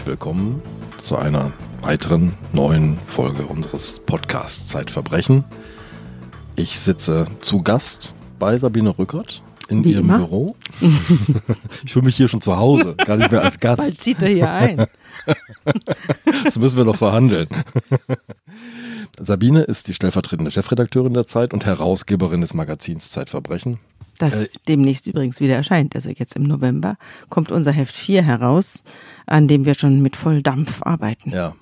herzlich willkommen zu einer weiteren neuen Folge unseres Podcasts Zeitverbrechen. Ich sitze zu Gast bei Sabine Rückert in Wie ihrem immer. Büro. ich fühle mich hier schon zu Hause, gar nicht mehr als Bald Gast. zieht er hier ein. Das müssen wir noch verhandeln. Sabine ist die stellvertretende Chefredakteurin der Zeit und Herausgeberin des Magazins Zeitverbrechen. Das Äh, demnächst übrigens wieder erscheint. Also jetzt im November kommt unser Heft 4 heraus, an dem wir schon mit Volldampf arbeiten. Ja.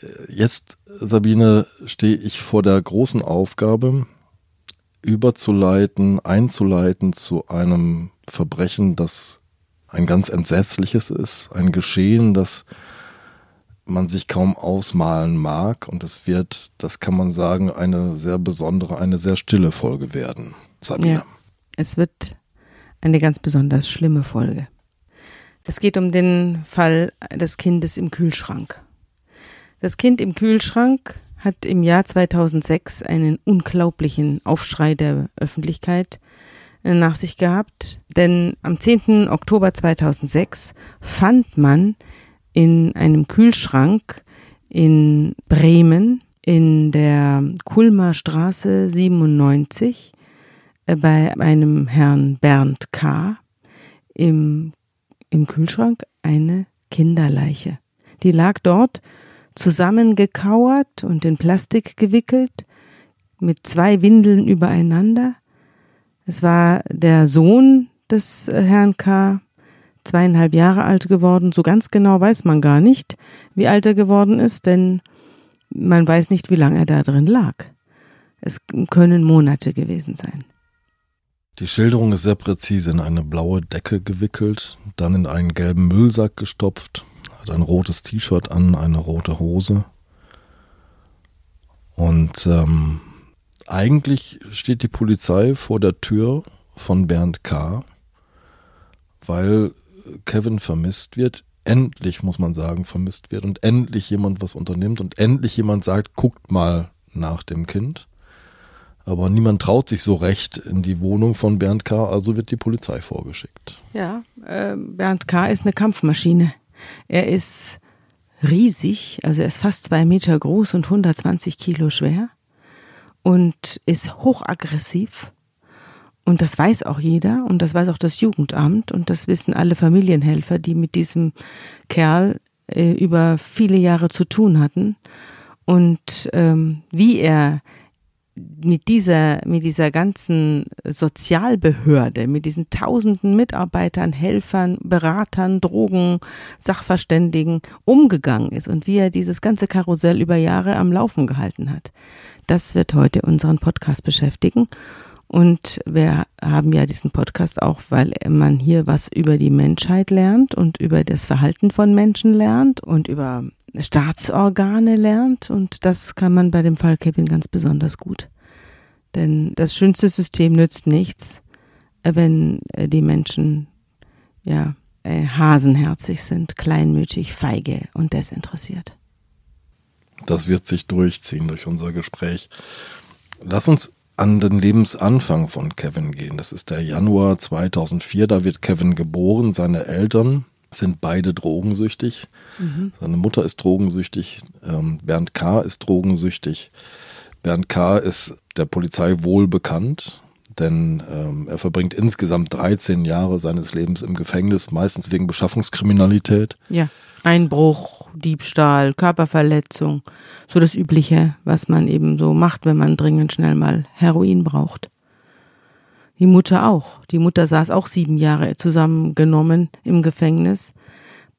Äh, Jetzt, Sabine, stehe ich vor der großen Aufgabe, überzuleiten, einzuleiten zu einem Verbrechen, das ein ganz entsetzliches ist, ein Geschehen, das man sich kaum ausmalen mag und es wird, das kann man sagen, eine sehr besondere, eine sehr stille Folge werden. Sabine. Ja. Es wird eine ganz besonders schlimme Folge. Es geht um den Fall des Kindes im Kühlschrank. Das Kind im Kühlschrank hat im Jahr 2006 einen unglaublichen Aufschrei der Öffentlichkeit äh, nach sich gehabt, denn am 10. Oktober 2006 fand man in einem Kühlschrank in Bremen in der Kulmer Straße 97 äh, bei einem Herrn Bernd K. im, im Kühlschrank eine Kinderleiche. Die lag dort zusammengekauert und in Plastik gewickelt, mit zwei Windeln übereinander. Es war der Sohn des äh, Herrn K., zweieinhalb Jahre alt geworden. So ganz genau weiß man gar nicht, wie alt er geworden ist, denn man weiß nicht, wie lange er da drin lag. Es können Monate gewesen sein. Die Schilderung ist sehr präzise, in eine blaue Decke gewickelt, dann in einen gelben Müllsack gestopft, hat ein rotes T-Shirt an, eine rote Hose. Und ähm, eigentlich steht die Polizei vor der Tür von Bernd K., weil Kevin vermisst wird, endlich muss man sagen, vermisst wird und endlich jemand was unternimmt und endlich jemand sagt, guckt mal nach dem Kind. Aber niemand traut sich so recht in die Wohnung von Bernd K., also wird die Polizei vorgeschickt. Ja, äh, Bernd K. ist eine Kampfmaschine. Er ist riesig, also er ist fast zwei Meter groß und 120 Kilo schwer und ist hochaggressiv. Und das weiß auch jeder und das weiß auch das Jugendamt und das wissen alle Familienhelfer, die mit diesem Kerl äh, über viele Jahre zu tun hatten. Und ähm, wie er mit dieser, mit dieser ganzen Sozialbehörde, mit diesen tausenden Mitarbeitern, Helfern, Beratern, Drogen, Sachverständigen umgegangen ist und wie er dieses ganze Karussell über Jahre am Laufen gehalten hat. Das wird heute unseren Podcast beschäftigen. Und wir haben ja diesen Podcast auch, weil man hier was über die Menschheit lernt und über das Verhalten von Menschen lernt und über Staatsorgane lernt. Und das kann man bei dem Fall Kevin ganz besonders gut. Denn das schönste System nützt nichts, äh, wenn äh, die Menschen ja äh, hasenherzig sind, kleinmütig, feige und desinteressiert. Das wird sich durchziehen durch unser Gespräch. Lass uns an den Lebensanfang von Kevin gehen. Das ist der Januar 2004, da wird Kevin geboren. Seine Eltern sind beide drogensüchtig. Seine Mutter ist drogensüchtig, ähm, Bernd K. ist drogensüchtig. Bernd K. ist der Polizei wohl bekannt, denn ähm, er verbringt insgesamt 13 Jahre seines Lebens im Gefängnis, meistens wegen Beschaffungskriminalität. Ja, Einbruch, Diebstahl, Körperverletzung, so das Übliche, was man eben so macht, wenn man dringend schnell mal Heroin braucht. Die Mutter auch. Die Mutter saß auch sieben Jahre zusammengenommen im Gefängnis.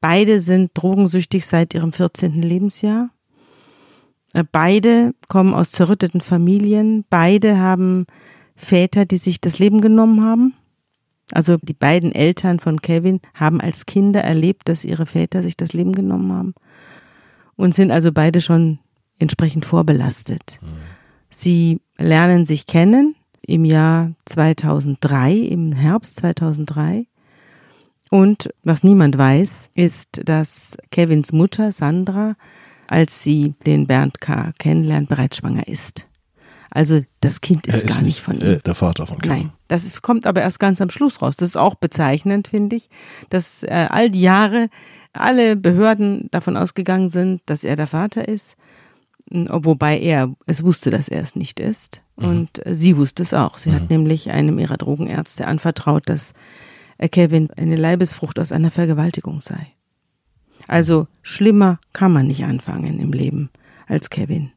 Beide sind drogensüchtig seit ihrem 14. Lebensjahr. Äh, Beide kommen aus zerrütteten Familien. Beide haben Väter, die sich das Leben genommen haben. Also die beiden Eltern von Kevin haben als Kinder erlebt, dass ihre Väter sich das Leben genommen haben und sind also beide schon entsprechend vorbelastet. Sie lernen sich kennen im Jahr 2003, im Herbst 2003. Und was niemand weiß, ist, dass Kevins Mutter Sandra, als sie den Bernd K. kennenlernt, bereits schwanger ist. Also das Kind ist, Er gar nicht von ihm. äh, der Vater von Kevin. Nein, das kommt aber erst ganz am Schluss raus. Das ist auch bezeichnend, finde ich, dass äh, all die Jahre alle Behörden davon ausgegangen sind, dass er der Vater ist, wobei er es wusste, dass er es nicht ist. Und äh, sie wusste es auch. Sie hat nämlich einem ihrer Drogenärzte anvertraut, dass äh, Kevin eine Leibesfrucht aus einer Vergewaltigung sei. Also schlimmer kann man nicht anfangen im Leben als Kevin.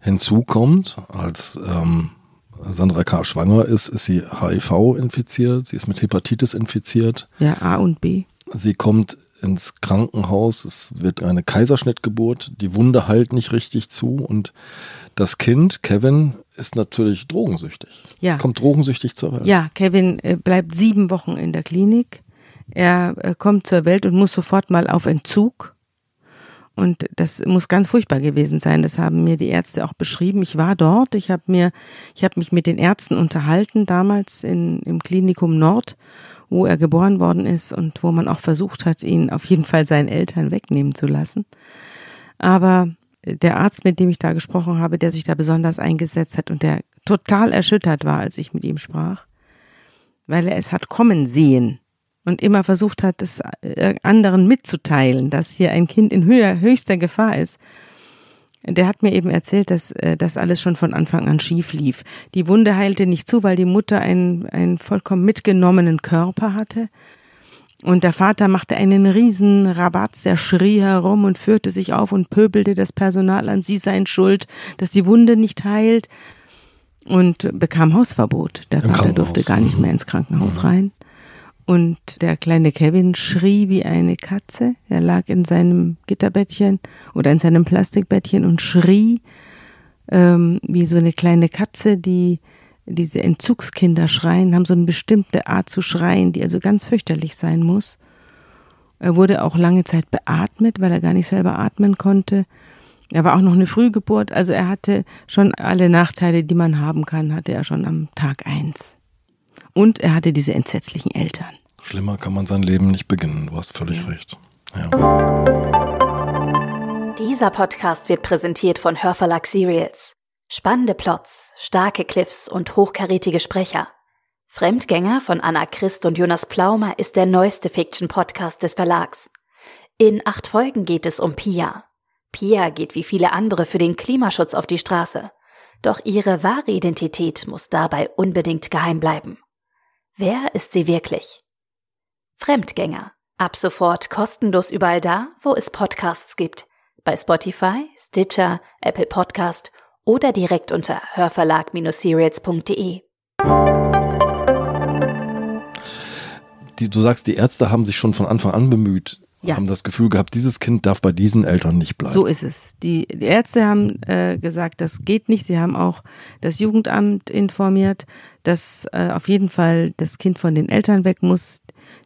Hinzu kommt, als ähm, Sandra K. schwanger ist, ist sie HIV infiziert, sie ist mit Hepatitis infiziert, Ja, A und B. sie kommt ins Krankenhaus, es wird eine Kaiserschnittgeburt, die Wunde heilt nicht richtig zu und das Kind, Kevin, ist natürlich drogensüchtig. Ja. Es kommt drogensüchtig zur Welt. Ja, Kevin äh, bleibt sieben Wochen in der Klinik. Er äh, kommt zur Welt und muss sofort mal auf Entzug. Und das muss ganz furchtbar gewesen sein. Das haben mir die Ärzte auch beschrieben. Ich war dort. Ich habe mir, ich habe mich mit den Ärzten unterhalten damals in, im Klinikum Nord, wo er geboren worden ist und wo man auch versucht hat, ihn auf jeden Fall seinen Eltern wegnehmen zu lassen. Aber der Arzt, mit dem ich da gesprochen habe, der sich da besonders eingesetzt hat und der total erschüttert war, als ich mit ihm sprach, weil er es hat kommen sehen und immer versucht hat, es äh, anderen mitzuteilen, dass hier ein Kind in höher, höchster Gefahr ist. Der hat mir eben erzählt, dass äh, das alles schon von Anfang an schief lief. Die Wunde heilte nicht zu, weil die Mutter einen, einen vollkommen mitgenommenen Körper hatte. Und der Vater machte einen riesen Rabatz, der schrie herum und führte sich auf und pöbelte das Personal an, sie seien schuld, dass die Wunde nicht heilt und bekam Hausverbot. Der Im Vater durfte gar nicht Mhm. mehr ins Krankenhaus rein. Und der kleine Kevin schrie wie eine Katze. Er lag in seinem Gitterbettchen oder in seinem Plastikbettchen und schrie ähm, wie so eine kleine Katze, die diese Entzugskinder schreien, haben so eine bestimmte Art zu schreien, die also ganz fürchterlich sein muss. Er wurde auch lange Zeit beatmet, weil er gar nicht selber atmen konnte. Er war auch noch eine Frühgeburt, also er hatte schon alle Nachteile, die man haben kann, hatte er schon am Tag eins. Und er hatte diese entsetzlichen Eltern. Schlimmer kann man sein Leben nicht beginnen, du hast völlig recht. Ja. Dieser Podcast wird präsentiert von Hörverlag Serials. Spannende Plots, starke Cliffs und hochkarätige Sprecher. Fremdgänger von Anna Christ und Jonas Plaumer ist der neueste Fiction-Podcast des Verlags. In acht Folgen geht es um Pia. Pia geht wie viele andere für den Klimaschutz auf die Straße. Doch ihre wahre Identität muss dabei unbedingt geheim bleiben. Wer ist sie wirklich? Fremdgänger. Ab sofort kostenlos überall da, wo es Podcasts gibt. Bei Spotify, Stitcher, Apple Podcast oder direkt unter hörverlag-serials.de. Du sagst, die Ärzte haben sich schon von Anfang an bemüht, Ja. haben das Gefühl gehabt, dieses Kind darf bei diesen Eltern nicht bleiben. So ist es. Die, die Ärzte haben äh, gesagt, das geht nicht. Sie haben auch das Jugendamt informiert, dass äh, auf jeden Fall das Kind von den Eltern weg muss.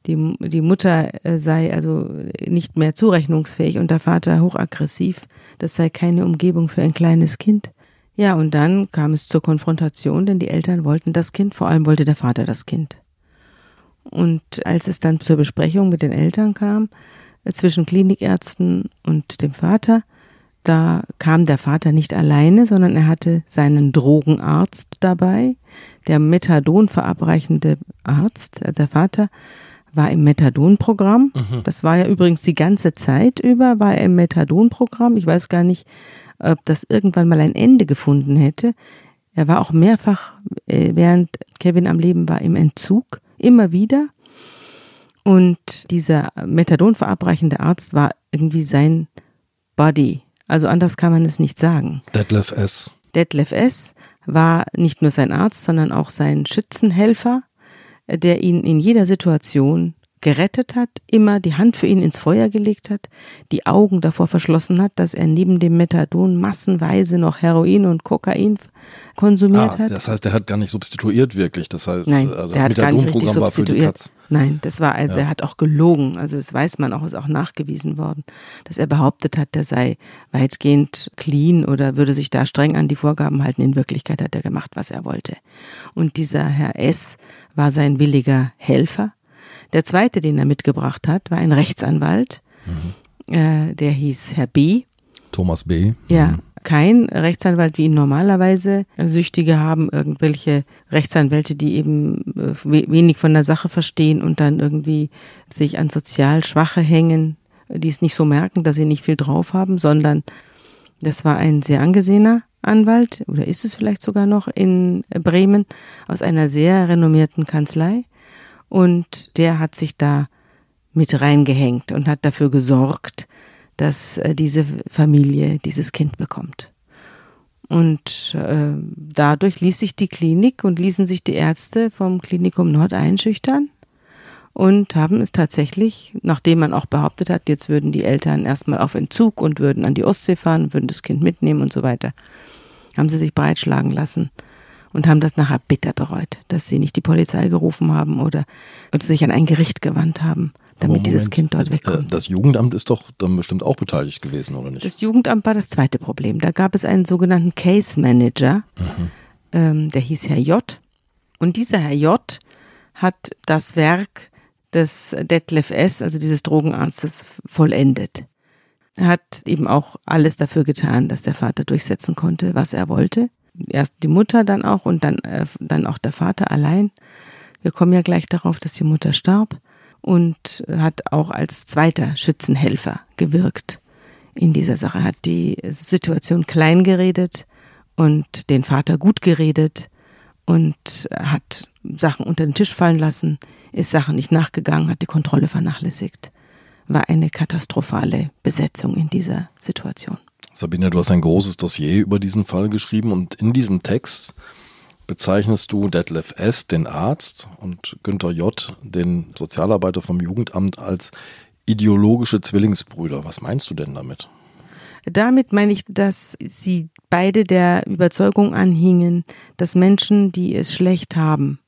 Die, die Mutter äh, sei also nicht mehr zurechnungsfähig und der Vater hochaggressiv. Das sei keine Umgebung für ein kleines Kind. Ja, und dann kam es zur Konfrontation, denn die Eltern wollten das Kind, vor allem wollte der Vater das Kind. Und als es dann zur Besprechung mit den Eltern kam, äh, zwischen Klinikärzten und dem Vater, da kam der Vater nicht alleine, sondern er hatte seinen Drogenarzt dabei, der Methadon verabreichende Arzt, äh, der Vater war im Methadon-Programm. Das war ja übrigens die ganze Zeit über, war er im Methadon-Programm. Ich weiß gar nicht, ob das irgendwann mal ein Ende gefunden hätte. Er war auch mehrfach, äh, während Kevin am Leben war, im Entzug, immer wieder. Und dieser Methadon verabreichende Arzt war irgendwie sein Buddy. Also anders kann man es nicht sagen. Detlef S. Detlef S. war nicht nur sein Arzt, sondern auch sein Schützenhelfer, der ihn in jeder Situation gerettet hat, immer die Hand für ihn ins Feuer gelegt hat, die Augen davor verschlossen hat, dass er neben dem Methadon massenweise noch Heroin und Kokain konsumiert Ah, hat. das heißt, er hat gar nicht substituiert wirklich. Das heißt, Nein, also er das hat gar nicht richtig Methadon-Programm war für die substituiert. Katz. Nein, das war also, er hat auch gelogen. Also das weiß man auch, ist auch nachgewiesen worden, dass er behauptet hat, der sei weitgehend clean oder würde sich da streng an die Vorgaben halten. In Wirklichkeit hat er gemacht, was er wollte. Und dieser Herr S. war sein williger Helfer. Der zweite, den er mitgebracht hat, war ein Rechtsanwalt. Mhm. Äh, der hieß Herr B. Thomas B. Ja, kein Rechtsanwalt wie ihn normalerweise. Süchtige haben irgendwelche Rechtsanwälte, die eben äh, wenig von der Sache verstehen und dann irgendwie sich an sozial Schwache hängen, die es nicht so merken, dass sie nicht viel drauf haben, sondern das war ein sehr angesehener Anwalt oder ist es vielleicht sogar noch in Bremen aus einer sehr renommierten Kanzlei und der hat sich da mit reingehängt und hat dafür gesorgt, dass äh, diese Familie dieses Kind bekommt. Und äh, dadurch ließ sich die Klinik und ließen sich die Ärzte vom Klinikum Nord einschüchtern und haben es tatsächlich, nachdem man auch behauptet hat, jetzt würden die Eltern erstmal auf Entzug und würden an die Ostsee fahren, würden das Kind mitnehmen und so weiter, haben sie sich breitschlagen lassen und haben das nachher bitter bereut, dass sie nicht die Polizei gerufen haben oder, oder sich an ein Gericht gewandt haben damit Moment, dieses Kind dort wegkommt. Äh, das Jugendamt ist doch dann bestimmt auch beteiligt gewesen, oder nicht? Das Jugendamt war das zweite Problem. Da gab es einen sogenannten Case Manager, mhm. ähm, der hieß Herr J. Und dieser Herr J hat das Werk des Detlef S., also dieses Drogenarztes, vollendet. Er hat eben auch alles dafür getan, dass der Vater durchsetzen konnte, was er wollte. Erst die Mutter dann auch und dann, äh, dann auch der Vater allein. Wir kommen ja gleich darauf, dass die Mutter starb und hat auch als zweiter Schützenhelfer gewirkt in dieser Sache, hat die Situation klein geredet und den Vater gut geredet und hat Sachen unter den Tisch fallen lassen, ist Sachen nicht nachgegangen, hat die Kontrolle vernachlässigt. War eine katastrophale Besetzung in dieser Situation. Sabine, du hast ein großes Dossier über diesen Fall geschrieben und in diesem Text bezeichnest du Detlef S., den Arzt, und Günther J., den Sozialarbeiter vom Jugendamt, als ideologische Zwillingsbrüder. Was meinst du denn damit? Damit meine ich, dass sie beide der Überzeugung anhingen, dass Menschen, die es schlecht haben,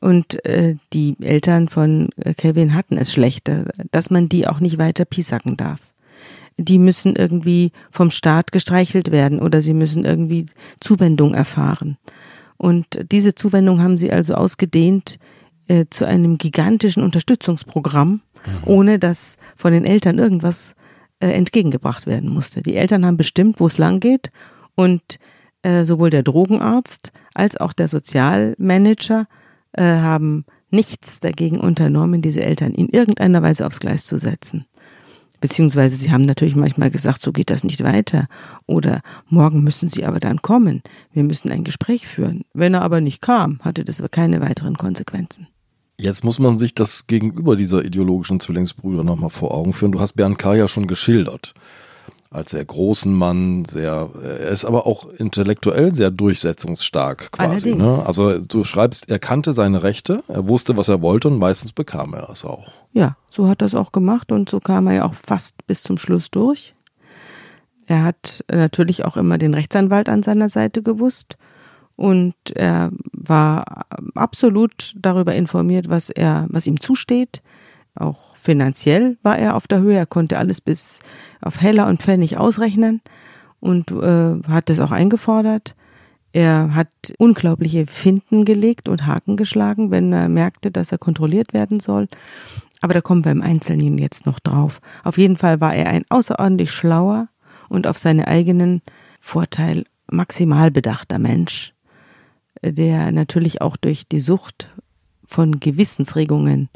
und äh, die Eltern von äh, Kevin hatten es schlechter, dass man die auch nicht weiter piesacken darf. Die müssen irgendwie vom Staat gestreichelt werden oder sie müssen irgendwie Zuwendung erfahren. Und diese Zuwendung haben sie also ausgedehnt äh, zu einem gigantischen Unterstützungsprogramm, mhm. ohne dass von den Eltern irgendwas äh, entgegengebracht werden musste. Die Eltern haben bestimmt, wo es lang geht und äh, sowohl der Drogenarzt als auch der Sozialmanager äh, haben nichts dagegen unternommen, diese Eltern in irgendeiner Weise aufs Gleis zu setzen. Beziehungsweise sie haben natürlich manchmal gesagt, so geht das nicht weiter. Oder morgen müssen sie aber dann kommen. Wir müssen ein Gespräch führen. Wenn er aber nicht kam, hatte das keine weiteren Konsequenzen. Jetzt muss man sich das gegenüber dieser ideologischen Zwillingsbrüder nochmal vor Augen führen. Du hast Bernd K. ja schon geschildert. Als sehr großen Mann, sehr, er ist aber auch intellektuell sehr durchsetzungsstark quasi. Ne? Also du schreibst, er kannte seine Rechte, er wusste, was er wollte und meistens bekam er es auch. Ja, so hat er es auch gemacht und so kam er ja auch fast bis zum Schluss durch. Er hat natürlich auch immer den Rechtsanwalt an seiner Seite gewusst und er war absolut darüber informiert, was er, was ihm zusteht. Auch finanziell war er auf der Höhe. Er konnte alles bis auf Heller und Pfennig ausrechnen und äh, hat das auch eingefordert. Er hat unglaubliche Finden gelegt und Haken geschlagen, wenn er merkte, dass er kontrolliert werden soll. Aber da kommen wir im Einzelnen jetzt noch drauf. Auf jeden Fall war er ein außerordentlich schlauer und auf seinen eigenen Vorteil maximal bedachter Mensch, der natürlich auch durch die Sucht von Gewissensregungen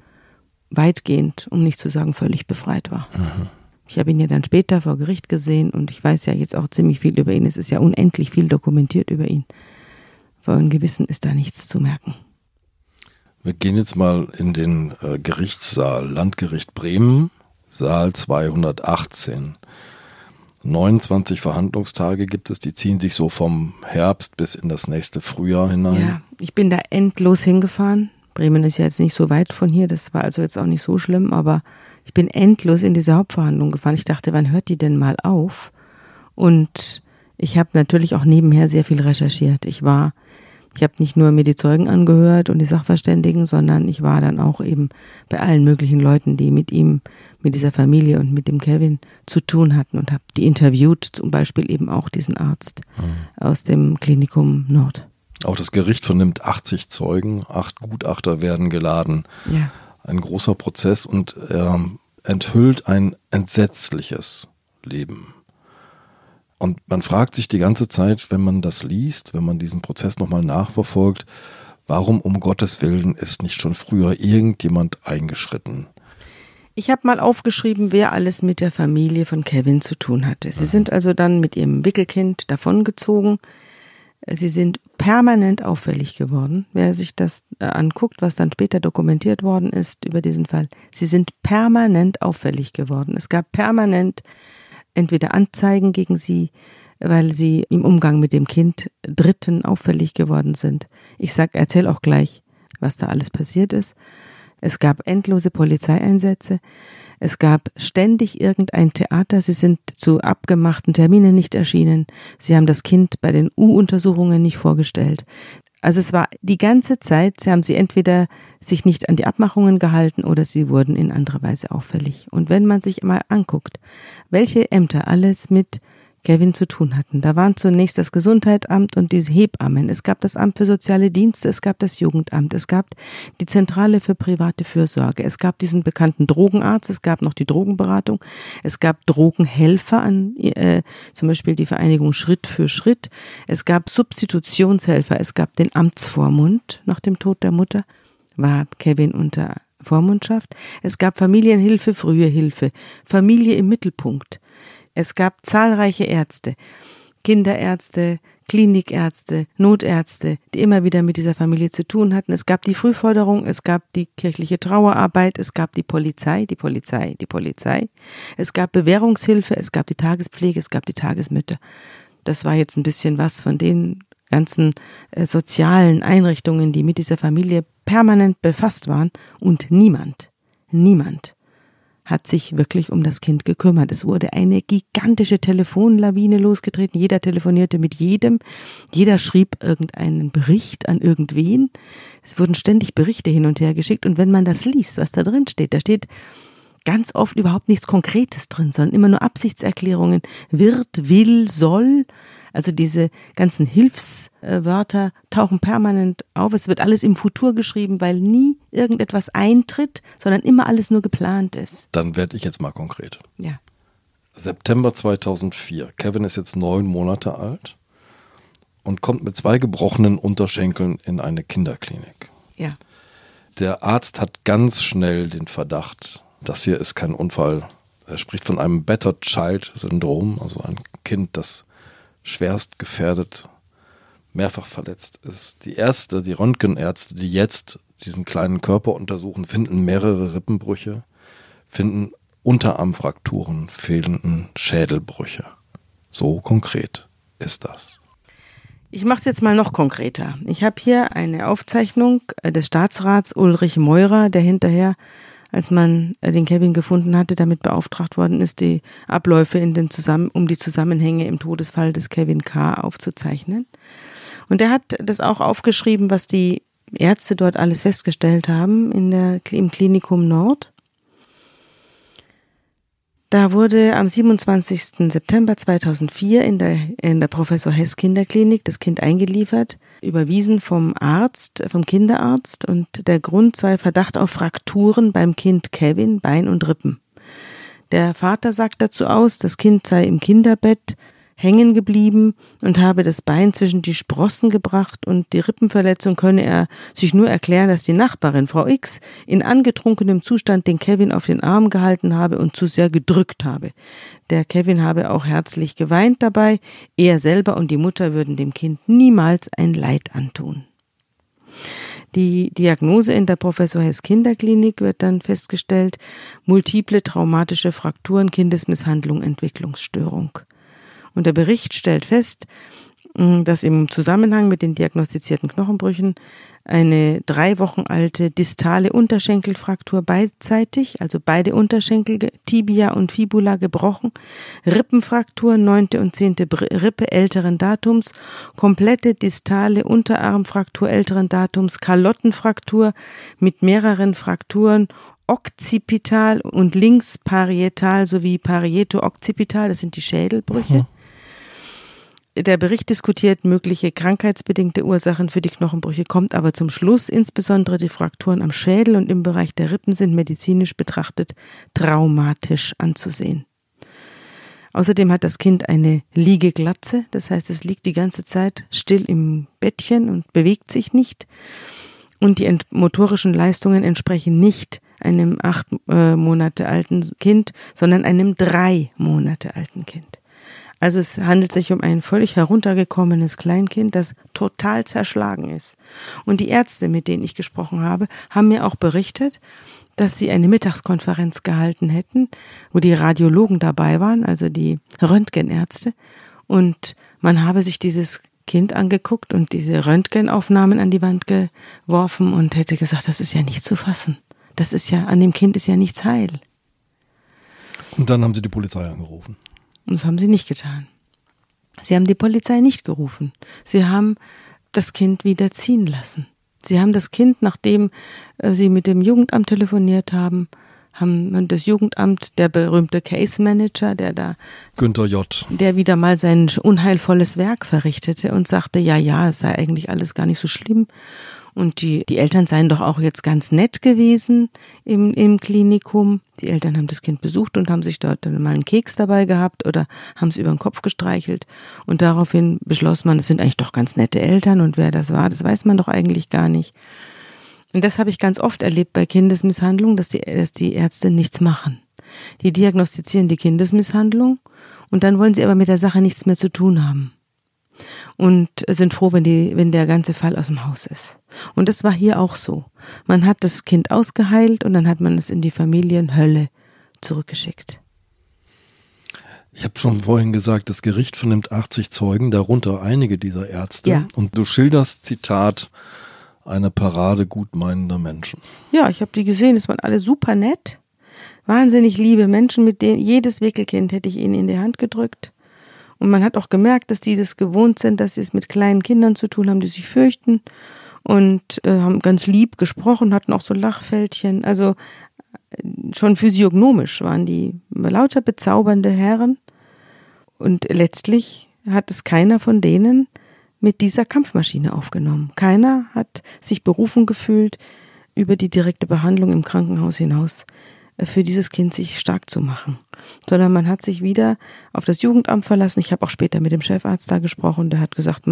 weitgehend, um nicht zu sagen völlig befreit war. Mhm. Ich habe ihn ja dann später vor Gericht gesehen und ich weiß ja jetzt auch ziemlich viel über ihn. Es ist ja unendlich viel dokumentiert über ihn. Vor einem Gewissen ist da nichts zu merken. Wir gehen jetzt mal in den äh, Gerichtssaal, Landgericht Bremen, Saal 218. 29 Verhandlungstage gibt es, die ziehen sich so vom Herbst bis in das nächste Frühjahr hinein. Ja, ich bin da endlos hingefahren. Bremen ist ja jetzt nicht so weit von hier, das war also jetzt auch nicht so schlimm, aber ich bin endlos in diese Hauptverhandlung gefahren. Ich dachte, wann hört die denn mal auf? Und ich habe natürlich auch nebenher sehr viel recherchiert. Ich war ich habe nicht nur mir die Zeugen angehört und die Sachverständigen, sondern ich war dann auch eben bei allen möglichen Leuten, die mit ihm, mit dieser Familie und mit dem Kevin zu tun hatten und habe die interviewt, zum Beispiel eben auch diesen Arzt mhm. aus dem Klinikum Nord. Auch das Gericht vernimmt 80 Zeugen, acht Gutachter werden geladen. Ja. Ein großer Prozess und er enthüllt ein entsetzliches Leben. Und man fragt sich die ganze Zeit, wenn man das liest, wenn man diesen Prozess nochmal nachverfolgt, warum um Gottes Willen ist nicht schon früher irgendjemand eingeschritten? Ich habe mal aufgeschrieben, wer alles mit der Familie von Kevin zu tun hatte. Sie sind also dann mit ihrem Wickelkind davongezogen. Sie sind permanent auffällig geworden. Wer sich das äh, anguckt, was dann später dokumentiert worden ist über diesen Fall, sie sind permanent auffällig geworden. Es gab permanent entweder Anzeigen gegen sie, weil sie im Umgang mit dem Kind Dritten auffällig geworden sind. Ich sag, erzähl auch gleich, was da alles passiert ist. Es gab endlose Polizeieinsätze. Es gab ständig irgendein Theater. Sie sind zu abgemachten Terminen nicht erschienen. Sie haben das Kind bei den U-Untersuchungen nicht vorgestellt. Also es war die ganze Zeit, sie haben sie entweder sich nicht an die Abmachungen gehalten oder sie wurden in anderer Weise auffällig. Und wenn man sich mal anguckt, welche Ämter alles mit Kevin zu tun hatten. Da waren zunächst das Gesundheitsamt und diese Hebammen. Es gab das Amt für soziale Dienste, es gab das Jugendamt, es gab die Zentrale für private Fürsorge, es gab diesen bekannten Drogenarzt, es gab noch die Drogenberatung, es gab Drogenhelfer an äh, zum Beispiel die Vereinigung Schritt für Schritt, es gab Substitutionshelfer, es gab den Amtsvormund nach dem Tod der Mutter, war Kevin unter Vormundschaft. Es gab Familienhilfe, frühe Hilfe, Familie im Mittelpunkt. Es gab zahlreiche Ärzte, Kinderärzte, Klinikärzte, Notärzte, die immer wieder mit dieser Familie zu tun hatten. Es gab die Frühförderung, es gab die kirchliche Trauerarbeit, es gab die Polizei, die Polizei, die Polizei. Es gab Bewährungshilfe, es gab die Tagespflege, es gab die Tagesmütter. Das war jetzt ein bisschen was von den ganzen äh, sozialen Einrichtungen, die mit dieser Familie permanent befasst waren und niemand, niemand hat sich wirklich um das Kind gekümmert. Es wurde eine gigantische Telefonlawine losgetreten. Jeder telefonierte mit jedem. Jeder schrieb irgendeinen Bericht an irgendwen. Es wurden ständig Berichte hin und her geschickt. Und wenn man das liest, was da drin steht, da steht ganz oft überhaupt nichts Konkretes drin, sondern immer nur Absichtserklärungen. Wird, will, soll. Also diese ganzen Hilfswörter tauchen permanent auf. Es wird alles im Futur geschrieben, weil nie irgendetwas eintritt, sondern immer alles nur geplant ist. Dann werde ich jetzt mal konkret. Ja. September 2004. Kevin ist jetzt neun Monate alt und kommt mit zwei gebrochenen Unterschenkeln in eine Kinderklinik. Ja. Der Arzt hat ganz schnell den Verdacht, das hier ist kein Unfall. Er spricht von einem Better Child Syndrom, also ein Kind, das schwerst gefährdet, mehrfach verletzt ist. Die Ärzte, die Röntgenärzte, die jetzt diesen kleinen Körper untersuchen, finden mehrere Rippenbrüche, finden Unterarmfrakturen, fehlenden Schädelbrüche. So konkret ist das. Ich mache es jetzt mal noch konkreter. Ich habe hier eine Aufzeichnung des Staatsrats Ulrich Meurer, der hinterher als man äh, den Kevin gefunden hatte, damit beauftragt worden ist, die Abläufe in den Zusammen um die Zusammenhänge im Todesfall des Kevin K. aufzuzeichnen. Und er hat das auch aufgeschrieben, was die Ärzte dort alles festgestellt haben in der, im Klinikum Nord. Da wurde am 27. September 2004 in der, in der Professor Hess Kinderklinik das Kind eingeliefert, überwiesen vom Arzt, vom Kinderarzt und der Grund sei Verdacht auf Frakturen beim Kind Kevin, Bein und Rippen. Der Vater sagt dazu aus, das Kind sei im Kinderbett hängen geblieben und habe das Bein zwischen die Sprossen gebracht und die Rippenverletzung könne er sich nur erklären, dass die Nachbarin, Frau X, in angetrunkenem Zustand den Kevin auf den Arm gehalten habe und zu sehr gedrückt habe. Der Kevin habe auch herzlich geweint dabei, er selber und die Mutter würden dem Kind niemals ein Leid antun. Die Diagnose in der Professor Hess Kinderklinik wird dann festgestellt, multiple traumatische Frakturen, Kindesmisshandlung, Entwicklungsstörung. Und der Bericht stellt fest, mm, dass im Zusammenhang mit den diagnostizierten Knochenbrüchen eine drei Wochen alte distale Unterschenkelfraktur beidseitig, also beide Unterschenkel, Tibia und Fibula gebrochen, Rippenfraktur, neunte und zehnte Rippe älteren Datums, komplette distale Unterarmfraktur älteren Datums, Kalottenfraktur mit mehreren Frakturen Okzipital und links parietal sowie parieto-okzipital, das sind die Schädelbrüche. Mhm. Der Bericht diskutiert mögliche krankheitsbedingte Ursachen für die Knochenbrüche, kommt aber zum Schluss, insbesondere die Frakturen am Schädel und im Bereich der Rippen sind medizinisch betrachtet traumatisch anzusehen. Außerdem hat das Kind eine Liegeglatze, das heißt, es liegt die ganze Zeit still im Bettchen und bewegt sich nicht. Und die motorischen Leistungen entsprechen nicht einem acht äh, Monate alten Kind, sondern einem drei Monate alten Kind. Also es handelt sich um ein völlig heruntergekommenes Kleinkind, das total zerschlagen ist. Und die Ärzte, mit denen ich gesprochen habe, haben mir auch berichtet, dass sie eine Mittagskonferenz gehalten hätten, wo die Radiologen dabei waren, also die Röntgenärzte. Und man habe sich dieses Kind angeguckt und diese Röntgenaufnahmen an die Wand geworfen und hätte gesagt, das ist ja nicht zu fassen. Das ist ja, an dem Kind ist ja nichts heil. Und dann haben sie die Polizei angerufen. Und das haben sie nicht getan. Sie haben die Polizei nicht gerufen. Sie haben das Kind wieder ziehen lassen. Sie haben das Kind, nachdem äh, sie mit dem Jugendamt telefoniert haben, haben das Jugendamt, der berühmte Case Manager, der da Günther J. der wieder mal sein unheilvolles Werk verrichtete und sagte, ja, ja, es sei eigentlich alles gar nicht so schlimm und die, die Eltern seien doch auch jetzt ganz nett gewesen im, im Klinikum. Die Eltern haben das Kind besucht und haben sich dort dann mal einen Keks dabei gehabt oder haben es über den Kopf gestreichelt. Und daraufhin beschloss man, es sind eigentlich doch ganz nette Eltern und wer das war, das weiß man doch eigentlich gar nicht. Und das habe ich ganz oft erlebt bei Kindesmisshandlung, dass die, dass die Ärzte nichts machen. Die diagnostizieren die Kindesmisshandlung und dann wollen sie aber mit der Sache nichts mehr zu tun haben und sind froh, wenn, die, wenn der ganze Fall aus dem Haus ist. Und das war hier auch so. Man hat das Kind ausgeheilt und dann hat man es in die Familienhölle zurückgeschickt. Ich habe schon vorhin gesagt, das Gericht vernimmt 80 Zeugen, darunter einige dieser Ärzte. Ja. Und du schilderst, Zitat, eine Parade gutmeinender Menschen. Ja, ich habe die gesehen, es waren alle super nett, wahnsinnig liebe Menschen, mit denen jedes Wickelkind hätte ich ihnen in die Hand gedrückt. Und man hat auch gemerkt, dass die das gewohnt sind, dass sie es mit kleinen Kindern zu tun haben, die sich fürchten und äh, haben ganz lieb gesprochen, hatten auch so Lachfältchen. Also äh, schon physiognomisch waren die lauter bezaubernde Herren. Und letztlich hat es keiner von denen mit dieser Kampfmaschine aufgenommen. Keiner hat sich berufen gefühlt, über die direkte Behandlung im Krankenhaus hinaus für dieses Kind sich stark zu machen, sondern man hat sich wieder auf das Jugendamt verlassen. Ich habe auch später mit dem Chefarzt da gesprochen, der hat gesagt,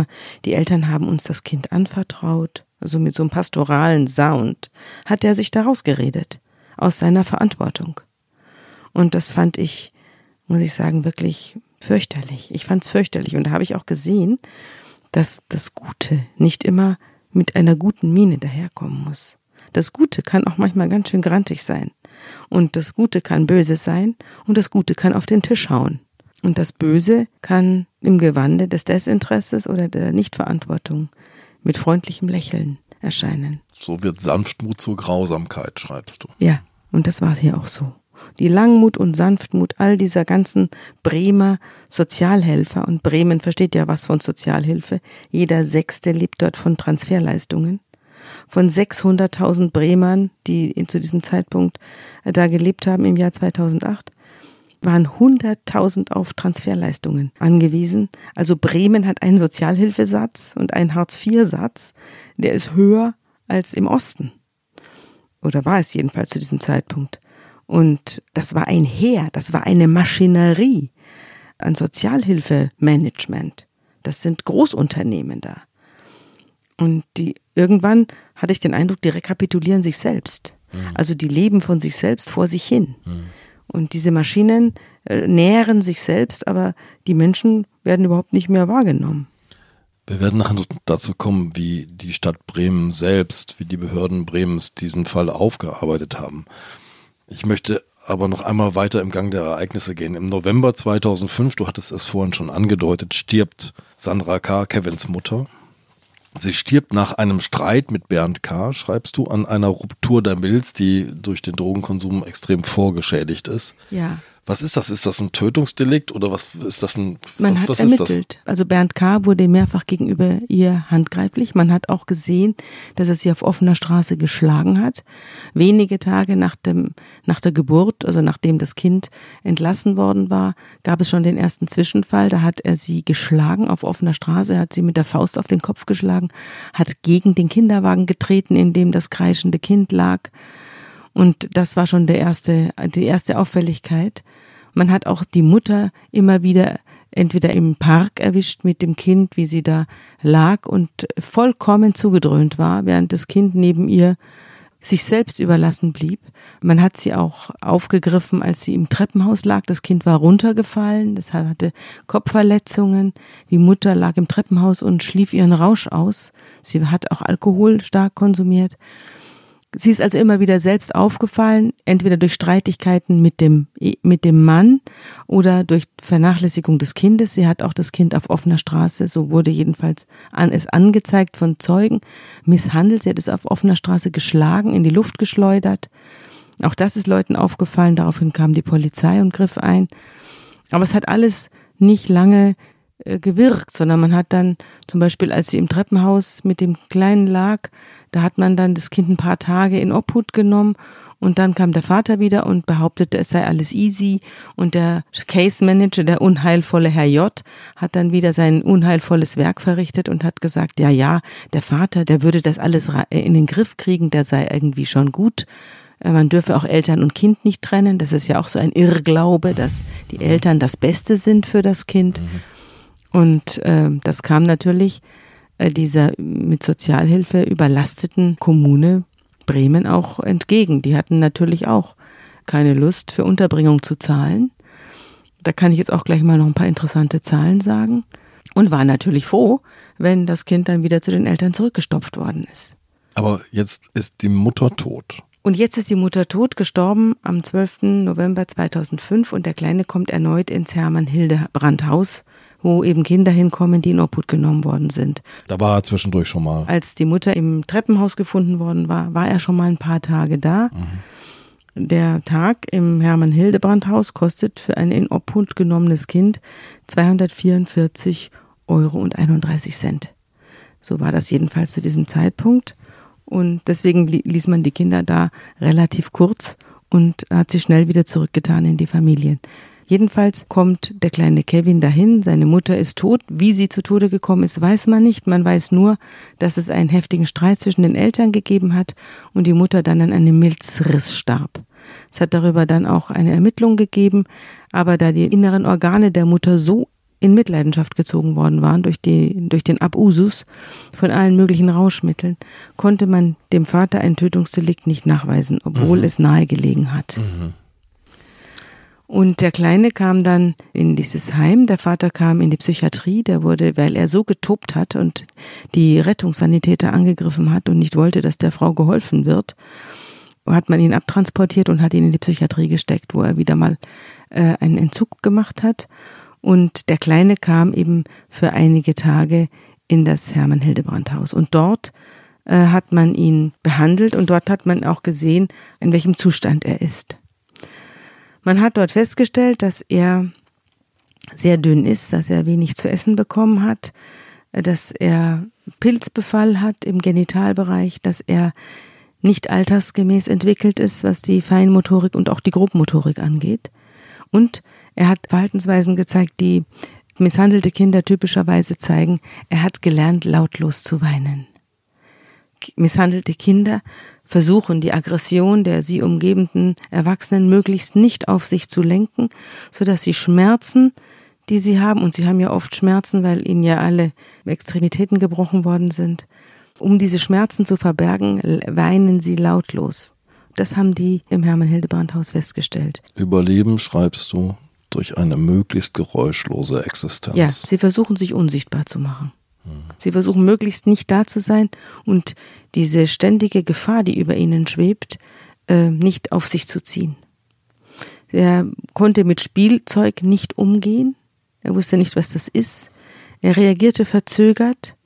die Eltern haben uns das Kind anvertraut, also mit so einem pastoralen Sound hat er sich daraus geredet, aus seiner Verantwortung. Und das fand ich, muss ich sagen, wirklich fürchterlich. Ich fand es fürchterlich und da habe ich auch gesehen, dass das Gute nicht immer mit einer guten Miene daherkommen muss. Das Gute kann auch manchmal ganz schön grantig sein. Und das Gute kann böse sein und das Gute kann auf den Tisch hauen. Und das Böse kann im Gewande des Desinteresses oder der Nichtverantwortung mit freundlichem Lächeln erscheinen. So wird Sanftmut zur Grausamkeit, schreibst du. Ja, und das war hier auch so. Die Langmut und Sanftmut all dieser ganzen Bremer Sozialhelfer, und Bremen versteht ja was von Sozialhilfe, jeder Sechste lebt dort von Transferleistungen, von 600.000 Bremern, die zu diesem Zeitpunkt äh, da gelebt haben im Jahr 2008, waren 100.000 auf Transferleistungen angewiesen. Also Bremen hat einen Sozialhilfesatz und einen Hartz-IV-Satz, der ist höher als im Osten. Oder war es jedenfalls zu diesem Zeitpunkt. Und das war ein Heer, das war eine Maschinerie an Sozialhilfemanagement. Das sind Großunternehmen da. Und die irgendwann hatte ich den Eindruck, die rekapitulieren sich selbst. Mhm. Also die leben von sich selbst vor sich hin. Mhm. Und diese Maschinen äh, nähren sich selbst, aber die Menschen werden überhaupt nicht mehr wahrgenommen. Wir werden nachher dazu kommen, wie die Stadt Bremen selbst, wie die Behörden Bremens diesen Fall aufgearbeitet haben. Ich möchte aber noch einmal weiter im Gang der Ereignisse gehen. Im November 2005, du hattest es vorhin schon angedeutet, stirbt Sandra K., Kevins Mutter. Sie stirbt nach einem Streit mit Bernd K., schreibst du, an einer Ruptur der Milz, die durch den Drogenkonsum extrem vorgeschädigt ist. Ja. Was ist das? Ist das ein Tötungsdelikt oder was ist das ein Man was, hat was ermittelt. Also Bernd K. wurde mehrfach gegenüber ihr handgreiflich. Man hat auch gesehen, dass er sie auf offener Straße geschlagen hat. Wenige Tage nach dem nach der Geburt, also nachdem das Kind entlassen worden war, gab es schon den ersten Zwischenfall. Da hat er sie geschlagen auf offener Straße. Er hat sie mit der Faust auf den Kopf geschlagen, hat gegen den Kinderwagen getreten, in dem das kreischende Kind lag. Und das war schon der erste, die erste Auffälligkeit. Man hat auch die Mutter immer wieder entweder im Park erwischt mit dem Kind, wie sie da lag und vollkommen zugedröhnt war, während das Kind neben ihr sich selbst überlassen blieb. Man hat sie auch aufgegriffen, als sie im Treppenhaus lag. Das Kind war runtergefallen, deshalb hatte Kopfverletzungen. Die Mutter lag im Treppenhaus und schlief ihren Rausch aus. Sie hat auch Alkohol stark konsumiert. Sie ist also immer wieder selbst aufgefallen, entweder durch Streitigkeiten mit dem, mit dem Mann oder durch Vernachlässigung des Kindes. Sie hat auch das Kind auf offener Straße, so wurde jedenfalls an, es angezeigt von Zeugen, misshandelt. Sie hat es auf offener Straße geschlagen, in die Luft geschleudert. Auch das ist Leuten aufgefallen. Daraufhin kam die Polizei und griff ein. Aber es hat alles nicht lange äh, gewirkt, sondern man hat dann zum Beispiel, als sie im Treppenhaus mit dem Kleinen lag, da hat man dann das Kind ein paar Tage in Obhut genommen und dann kam der Vater wieder und behauptete, es sei alles easy. Und der Case Manager, der unheilvolle Herr J, hat dann wieder sein unheilvolles Werk verrichtet und hat gesagt, ja, ja, der Vater, der würde das alles in den Griff kriegen, der sei irgendwie schon gut. Äh, man dürfe auch Eltern und Kind nicht trennen. Das ist ja auch so ein Irrglaube, dass die Eltern das Beste sind für das Kind. Mhm. Und äh, das kam natürlich äh, dieser mit Sozialhilfe überlasteten Kommune Bremen auch entgegen. Die hatten natürlich auch keine Lust für Unterbringung zu zahlen. Da kann ich jetzt auch gleich mal noch ein paar interessante Zahlen sagen. Und war natürlich froh, wenn das Kind dann wieder zu den Eltern zurückgestopft worden ist. Aber jetzt ist die Mutter tot. Und jetzt ist die Mutter tot, gestorben am 12. November 2005 und der Kleine kommt erneut ins Hermann Hildebrand Haus wo eben Kinder hinkommen, die in Obhut genommen worden sind. Da war er zwischendurch schon mal. Als die Mutter im Treppenhaus gefunden worden war, war er schon mal ein paar Tage da. Mhm. Der Tag im Hermann-Hildebrand-Haus kostet für ein in Obhut genommenes Kind 244 Euro und 31 Cent. So war das jedenfalls zu diesem Zeitpunkt. Und deswegen ließ man die Kinder da relativ kurz und hat sie schnell wieder zurückgetan in die Familien. Jedenfalls kommt der kleine Kevin dahin, seine Mutter ist tot. Wie sie zu Tode gekommen ist, weiß man nicht. Man weiß nur, dass es einen heftigen Streit zwischen den Eltern gegeben hat und die Mutter dann an einem Milzriss starb. Es hat darüber dann auch eine Ermittlung gegeben, aber da die inneren Organe der Mutter so in Mitleidenschaft gezogen worden waren durch, die, durch den Abusus von allen möglichen Rauschmitteln, konnte man dem Vater ein Tötungsdelikt nicht nachweisen, obwohl mhm. es nahegelegen hat. Mhm. Und der Kleine kam dann in dieses Heim, der Vater kam in die Psychiatrie, der wurde, weil er so getobt hat und die Rettungssanitäter angegriffen hat und nicht wollte, dass der Frau geholfen wird, hat man ihn abtransportiert und hat ihn in die Psychiatrie gesteckt, wo er wieder mal äh, einen Entzug gemacht hat. Und der Kleine kam eben für einige Tage in das Hermann Hildebrand Haus. Und dort äh, hat man ihn behandelt und dort hat man auch gesehen, in welchem Zustand er ist. Man hat dort festgestellt, dass er sehr dünn ist, dass er wenig zu essen bekommen hat, dass er Pilzbefall hat im Genitalbereich, dass er nicht altersgemäß entwickelt ist, was die Feinmotorik und auch die Grobmotorik angeht. Und er hat Verhaltensweisen gezeigt, die misshandelte Kinder typischerweise zeigen. Er hat gelernt, lautlos zu weinen. Misshandelte Kinder versuchen, die Aggression der sie umgebenden Erwachsenen möglichst nicht auf sich zu lenken, so dass sie Schmerzen, die sie haben, und sie haben ja oft Schmerzen, weil ihnen ja alle Extremitäten gebrochen worden sind, um diese Schmerzen zu verbergen, weinen sie lautlos. Das haben die im Hermann Hildebrand Haus festgestellt. Überleben schreibst du durch eine möglichst geräuschlose Existenz. Ja, sie versuchen sich unsichtbar zu machen. Sie versuchen möglichst nicht da zu sein und diese ständige Gefahr, die über ihnen schwebt, äh, nicht auf sich zu ziehen. Er konnte mit Spielzeug nicht umgehen. Er wusste nicht, was das ist. Er reagierte verzögert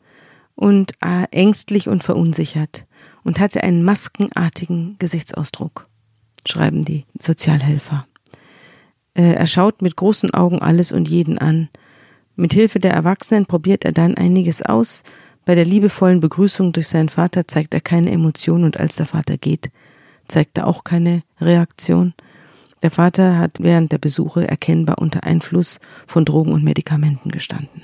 und äh, ängstlich und verunsichert und hatte einen maskenartigen Gesichtsausdruck, schreiben die Sozialhelfer. Äh, er schaut mit großen Augen alles und jeden an mit Hilfe der Erwachsenen probiert er dann einiges aus. Bei der liebevollen Begrüßung durch seinen Vater zeigt er keine Emotion und als der Vater geht, zeigt er auch keine Reaktion. Der Vater hat während der Besuche erkennbar unter Einfluss von Drogen und Medikamenten gestanden.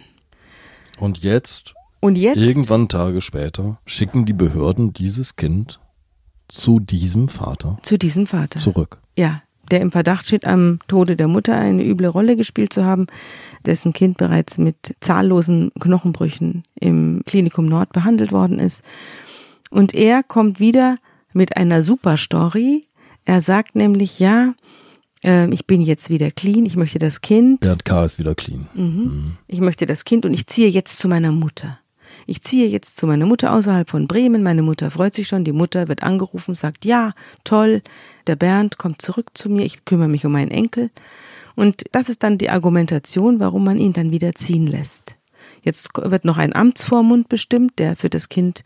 Und jetzt, und jetzt, irgendwann Tage später, schicken die Behörden dieses Kind zu diesem Vater. Zu diesem Vater. Zurück. Ja, der im Verdacht steht, am Tode der Mutter eine üble Rolle gespielt zu haben, dessen Kind bereits mit zahllosen Knochenbrüchen im Klinikum Nord behandelt worden ist. Und er kommt wieder mit einer Superstory. Er sagt nämlich, ja, äh, ich bin jetzt wieder clean, ich möchte das Kind. Bernd K. ist wieder clean. Mhm. Mhm. Ich möchte das Kind und ich ziehe jetzt zu meiner Mutter. Ich ziehe jetzt zu meiner Mutter außerhalb von Bremen. Meine Mutter freut sich schon. Die Mutter wird angerufen, sagt, ja, toll, der Bernd kommt zurück zu mir. Ich kümmere mich um meinen Enkel. Und das ist dann die Argumentation, warum man ihn dann wieder ziehen lässt. Jetzt wird noch ein Amtsvormund bestimmt, der für das Kind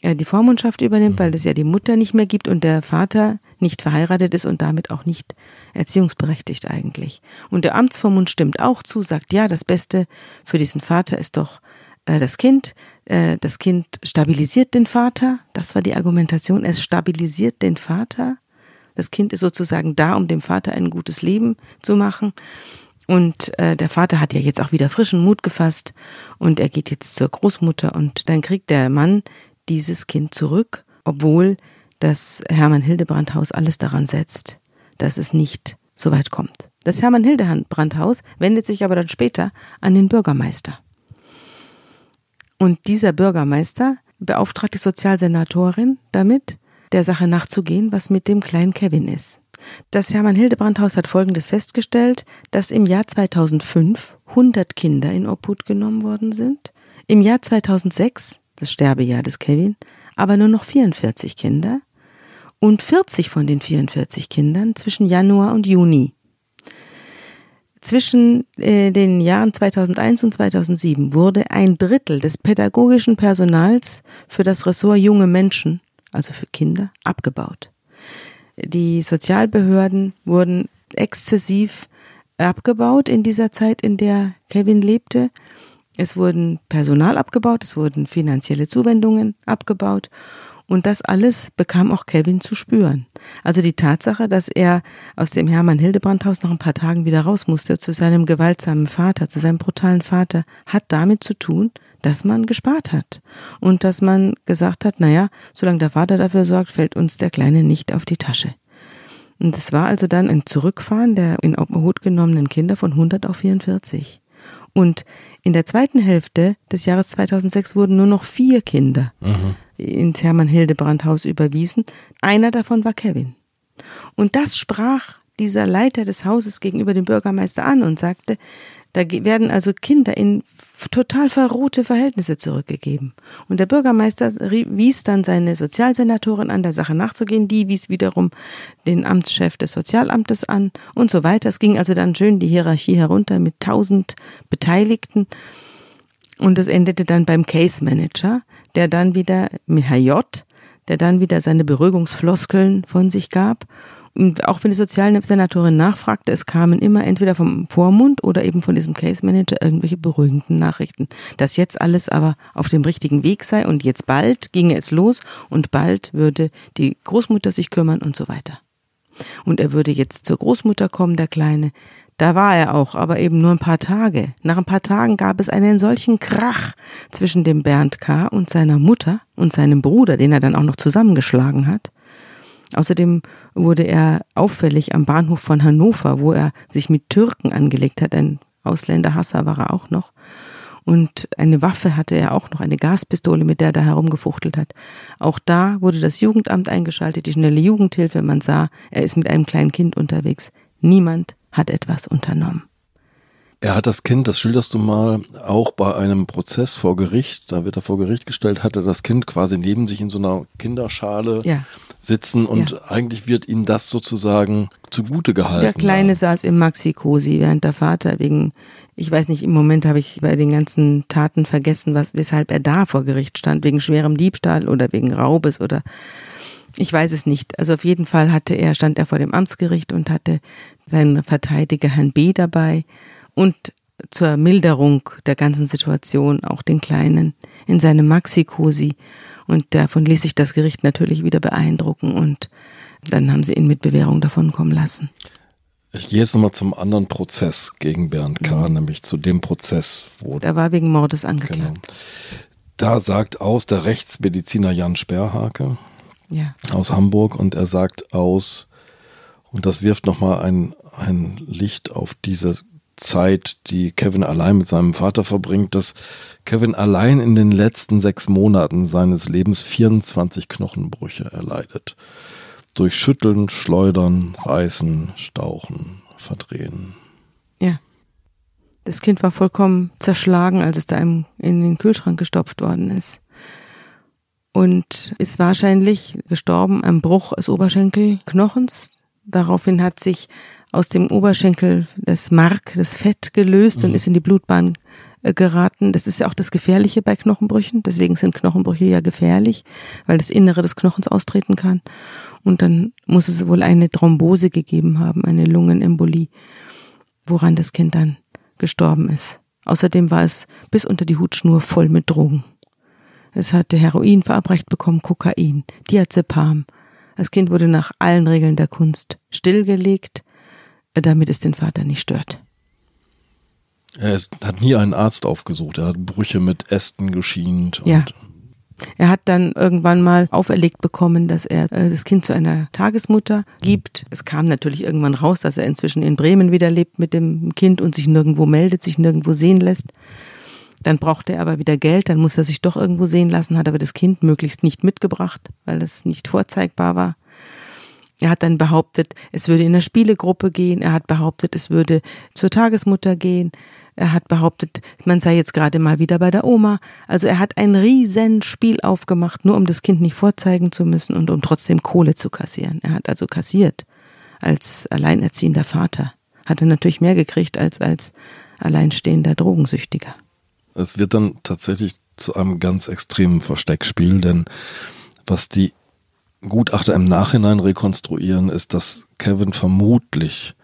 äh, die Vormundschaft übernimmt, weil es ja die Mutter nicht mehr gibt und der Vater nicht verheiratet ist und damit auch nicht erziehungsberechtigt eigentlich. Und der Amtsvormund stimmt auch zu, sagt, ja, das Beste für diesen Vater ist doch äh, das Kind. Äh, das Kind stabilisiert den Vater. Das war die Argumentation. Es stabilisiert den Vater. Das Kind ist sozusagen da, um dem Vater ein gutes Leben zu machen. Und äh, der Vater hat ja jetzt auch wieder frischen Mut gefasst und er geht jetzt zur Großmutter und dann kriegt der Mann dieses Kind zurück, obwohl das Hermann Hildebrand Haus alles daran setzt, dass es nicht so weit kommt. Das Hermann Hildebrand Haus wendet sich aber dann später an den Bürgermeister. Und dieser Bürgermeister beauftragt die Sozialsenatorin damit, der Sache nachzugehen, was mit dem kleinen Kevin ist. Das Hermann Hildebrand Haus hat Folgendes festgestellt, dass im Jahr 2005 100 Kinder in Obhut genommen worden sind, im Jahr 2006, das Sterbejahr des Kevin, aber nur noch 44 Kinder und 40 von den 44 Kindern zwischen Januar und Juni zwischen äh, den Jahren 2001 und 2007 wurde ein Drittel des pädagogischen Personals für das Ressort junge Menschen, also für Kinder, abgebaut. Die Sozialbehörden wurden exzessiv abgebaut in dieser Zeit, in der Kevin lebte. Es wurden Personal abgebaut, es wurden finanzielle Zuwendungen abgebaut und das alles bekam auch Kevin zu spüren. Also die Tatsache, dass er aus dem Hermann Hildebrand Haus nach ein paar Tagen wieder raus musste zu seinem gewaltsamen Vater, zu seinem brutalen Vater, hat damit zu tun, dass man gespart hat und dass man gesagt hat, naja, solange der Vater dafür sorgt, fällt uns der Kleine nicht auf die Tasche. Und es war also dann ein Zurückfahren der in Obhut genommenen Kinder von 100 auf 44. Und in der zweiten Hälfte des Jahres 2006 wurden nur noch vier Kinder mhm. ins Hermann Hildebrand Haus überwiesen. Einer davon war Kevin. Und das sprach dieser Leiter des Hauses gegenüber dem Bürgermeister an und sagte, da werden also Kinder in total verrohte Verhältnisse zurückgegeben. Und der Bürgermeister wies dann seine Sozialsenatorin an, der Sache nachzugehen. Die wies wiederum den Amtschef des Sozialamtes an und so weiter. Es ging also dann schön die Hierarchie herunter mit tausend Beteiligten. Und es endete dann beim Case Manager, der dann wieder mit Herr J., der dann wieder seine Beruhigungsfloskeln von sich gab und auch wenn die Sozialsenatorin nachfragte, es kamen immer entweder vom Vormund oder eben von diesem Case Manager irgendwelche beruhigenden Nachrichten, dass jetzt alles aber auf dem richtigen Weg sei und jetzt bald ginge es los und bald würde die Großmutter sich kümmern und so weiter. Und er würde jetzt zur Großmutter kommen, der Kleine. Da war er auch, aber eben nur ein paar Tage. Nach ein paar Tagen gab es einen solchen Krach zwischen dem Bernd K. und seiner Mutter und seinem Bruder, den er dann auch noch zusammengeschlagen hat. Außerdem wurde er auffällig am Bahnhof von Hannover, wo er sich mit Türken angelegt hat. Ein Ausländerhasser war er auch noch. Und eine Waffe hatte er auch noch, eine Gaspistole, mit der er da herumgefuchtelt hat. Auch da wurde das Jugendamt eingeschaltet, die schnelle Jugendhilfe. Man sah, er ist mit einem kleinen Kind unterwegs. Niemand hat etwas unternommen. Er hat das Kind, das schilderst du mal, auch bei einem Prozess vor Gericht, da wird er vor Gericht gestellt, hatte das Kind quasi neben sich in so einer Kinderschale ja sitzen und ja. eigentlich wird ihm das sozusagen zugute gehalten. Der Kleine ja. saß im Maxi-Cosi, während der Vater wegen, ich weiß nicht, im Moment habe ich bei den ganzen Taten vergessen, was, weshalb er da vor Gericht stand, wegen schwerem Diebstahl oder wegen Raubes oder ich weiß es nicht. Also auf jeden Fall hatte er, stand er vor dem Amtsgericht und hatte seinen Verteidiger Herrn B dabei und zur Milderung der ganzen Situation auch den Kleinen in seinem Maxi-Cosi und davon ließ sich das Gericht natürlich wieder beeindrucken und dann haben sie ihn mit Bewährung davon kommen lassen. Ich gehe jetzt nochmal zum anderen Prozess gegen Bernd K., mhm. nämlich zu dem Prozess, wo. Der war wegen Mordes angeklagt. Genau. Da sagt aus der Rechtsmediziner Jan Sperrhake ja. aus Hamburg und er sagt aus Und das wirft nochmal ein, ein Licht auf diese Zeit, die Kevin allein mit seinem Vater verbringt, dass Kevin allein in den letzten sechs Monaten seines Lebens 24 Knochenbrüche erleidet. Durch Schütteln, Schleudern, Reißen, Stauchen, Verdrehen. Ja. Das Kind war vollkommen zerschlagen, als es da in den Kühlschrank gestopft worden ist. Und ist wahrscheinlich gestorben am Bruch des Oberschenkelknochens. Daraufhin hat sich aus dem Oberschenkel das Mark, das Fett gelöst mhm. und ist in die Blutbahn äh, geraten. Das ist ja auch das Gefährliche bei Knochenbrüchen. Deswegen sind Knochenbrüche ja gefährlich, weil das Innere des Knochens austreten kann. Und dann muss es wohl eine Thrombose gegeben haben, eine Lungenembolie, woran das Kind dann gestorben ist. Außerdem war es bis unter die Hutschnur voll mit Drogen. Es hatte Heroin verabreicht bekommen, Kokain, Diazepam. Das Kind wurde nach allen Regeln der Kunst stillgelegt, damit es den Vater nicht stört. Er hat nie einen Arzt aufgesucht. Er hat Brüche mit Ästen geschient. ja. Er hat dann irgendwann mal auferlegt bekommen, dass er äh, das Kind zu einer Tagesmutter gibt. Es kam natürlich irgendwann raus, dass er inzwischen in Bremen wieder lebt mit dem Kind und sich nirgendwo meldet, sich nirgendwo sehen lässt. Dann brauchte er aber wieder Geld, dann muss er sich doch irgendwo sehen lassen, hat aber das Kind möglichst nicht mitgebracht, weil es nicht vorzeigbar war. Er hat dann behauptet, es würde in eine Spielegruppe gehen. Er hat behauptet, es würde zur Tagesmutter gehen. Er hat behauptet, man sei jetzt gerade mal wieder bei der Oma. Also er hat ein riesen Spiel aufgemacht, nur um das Kind nicht vorzeigen zu müssen und um trotzdem Kohle zu kassieren. Er hat also kassiert als alleinerziehender Vater. Hat er natürlich mehr gekriegt als als alleinstehender Drogensüchtiger. Es wird dann tatsächlich zu einem ganz extremen Versteckspiel, denn was die Gutachter im Nachhinein rekonstruieren, ist, dass Kevin vermutlich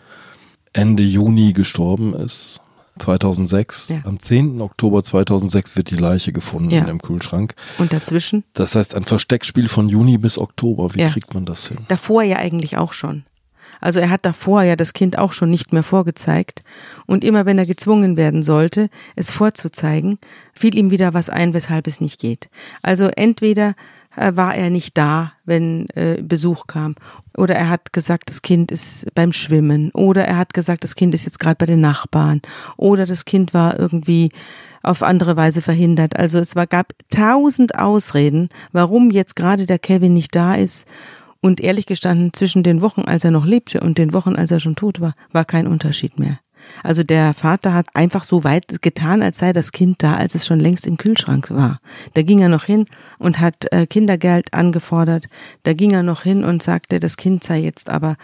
Ende Juni gestorben ist. 2006. Ja. Am 10. Oktober 2006 wird die Leiche gefunden ja. im Kühlschrank. Und dazwischen? Das heißt ein Versteckspiel von Juni bis Oktober. Wie ja. kriegt man das hin? Davor ja eigentlich auch schon. Also er hat davor ja das Kind auch schon nicht mehr vorgezeigt. Und immer wenn er gezwungen werden sollte, es vorzuzeigen, fiel ihm wieder was ein, weshalb es nicht geht. Also entweder war er nicht da, wenn äh, Besuch kam. Oder er hat gesagt, das Kind ist beim Schwimmen. Oder er hat gesagt, das Kind ist jetzt gerade bei den Nachbarn. Oder das Kind war irgendwie auf andere Weise verhindert. Also es war, gab tausend Ausreden, warum jetzt gerade der Kevin nicht da ist. Und ehrlich gestanden, zwischen den Wochen, als er noch lebte und den Wochen, als er schon tot war, war kein Unterschied mehr. Also der Vater hat einfach so weit getan, als sei das Kind da, als es schon längst im Kühlschrank war. Da ging er noch hin und hat äh, Kindergeld angefordert. Da ging er noch hin und sagte, das Kind sei jetzt aber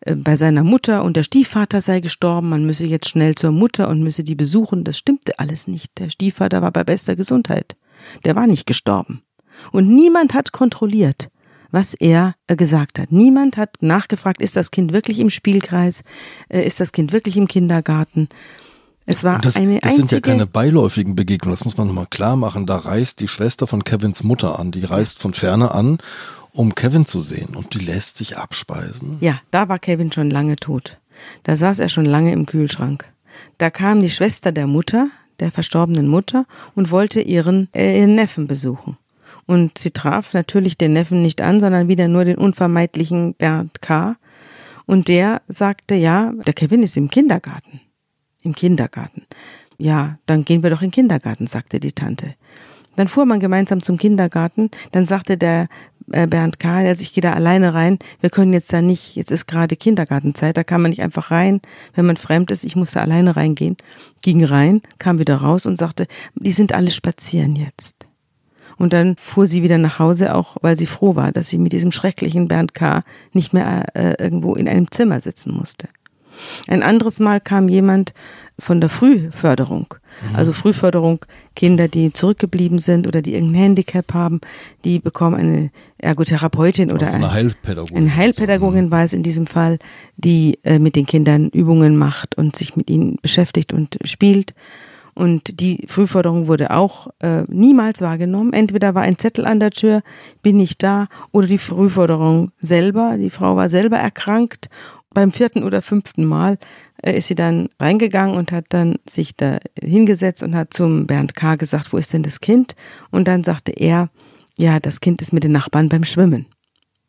äh, bei seiner Mutter und der Stiefvater sei gestorben, man müsse jetzt schnell zur Mutter und müsse die besuchen. Das stimmte alles nicht. Der Stiefvater war bei bester Gesundheit. Der war nicht gestorben. Und niemand hat kontrolliert was er äh, gesagt hat. Niemand hat nachgefragt, ist das Kind wirklich im Spielkreis, äh, ist das Kind wirklich im Kindergarten. Es war das, eine das sind ja keine beiläufigen Begegnungen, das muss man nochmal klar machen. Da reist die Schwester von Kevins Mutter an, die reist von ferne an, um Kevin zu sehen und die lässt sich abspeisen. Ja, da war Kevin schon lange tot. Da saß er schon lange im Kühlschrank. Da kam die Schwester der Mutter, der verstorbenen Mutter, und wollte ihren, äh, ihren Neffen besuchen. Und sie traf natürlich den Neffen nicht an, sondern wieder nur den unvermeidlichen Bernd K. Und der sagte, ja, der Kevin ist im Kindergarten. Im Kindergarten. Ja, dann gehen wir doch in den Kindergarten, sagte die Tante. Dann fuhr man gemeinsam zum Kindergarten. Dann sagte der äh, Bernd K., also ich gehe da alleine rein. Wir können jetzt da nicht, jetzt ist gerade Kindergartenzeit, da kann man nicht einfach rein, wenn man fremd ist. Ich muss da alleine reingehen. Ging rein, kam wieder raus und sagte, die sind alle spazieren jetzt. Und dann fuhr sie wieder nach Hause, auch weil sie froh war, dass sie mit diesem schrecklichen Bernd K. nicht mehr äh, irgendwo in einem Zimmer sitzen musste. Ein anderes Mal kam jemand von der Frühförderung. Mhm. Also Frühförderung, Kinder, die zurückgeblieben sind oder die irgendein Handicap haben, die bekommen eine Ergotherapeutin oder also eine Heilpädagogin. Eine Heilpädagogin mhm. war es in diesem Fall, die äh, mit den Kindern Übungen macht und sich mit ihnen beschäftigt und spielt. Und die Frühforderung wurde auch äh, niemals wahrgenommen. Entweder war ein Zettel an der Tür, bin ich da, oder die Frühforderung selber. Die Frau war selber erkrankt. Beim vierten oder fünften Mal äh, ist sie dann reingegangen und hat dann sich da hingesetzt und hat zum Bernd K. gesagt, wo ist denn das Kind? Und dann sagte er, ja, das Kind ist mit den Nachbarn beim Schwimmen.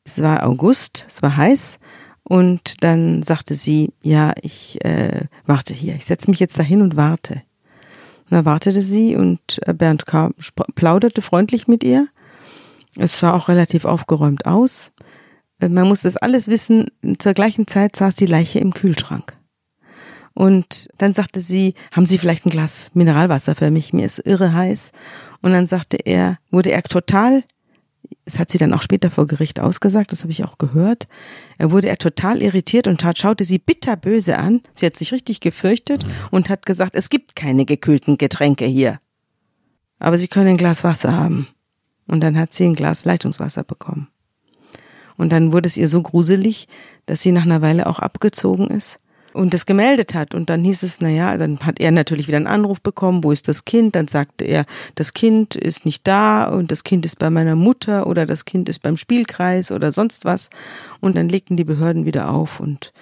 Es war August, es war heiß Und dann sagte sie, ja, ich äh, warte hier, ich setze mich jetzt dahin und warte. Und da wartete sie und äh, Bernd K. plauderte freundlich mit ihr. Es sah auch relativ aufgeräumt aus. Äh, man muss das alles wissen. Zur gleichen Zeit saß die Leiche im Kühlschrank. Und dann sagte sie, haben Sie vielleicht ein Glas Mineralwasser für mich? Mir ist irre heiß. Und dann sagte er, wurde er total das hat sie dann auch später vor Gericht ausgesagt, das habe ich auch gehört. Er wurde er total irritiert und tat, schaute sie bitterböse an. Sie hat sich richtig gefürchtet und hat gesagt, es gibt keine gekühlten Getränke hier. Aber Sie können ein Glas Wasser haben. Und dann hat sie ein Glas Leitungswasser bekommen. Und dann wurde es ihr so gruselig, dass sie nach einer Weile auch abgezogen ist und das gemeldet hat. Und dann hieß es, naja, dann hat er natürlich wieder einen Anruf bekommen, wo ist das Kind? Dann sagte er, das Kind ist nicht da und das Kind ist bei meiner Mutter oder das Kind ist beim Spielkreis oder sonst was. Und dann legten die Behörden wieder auf und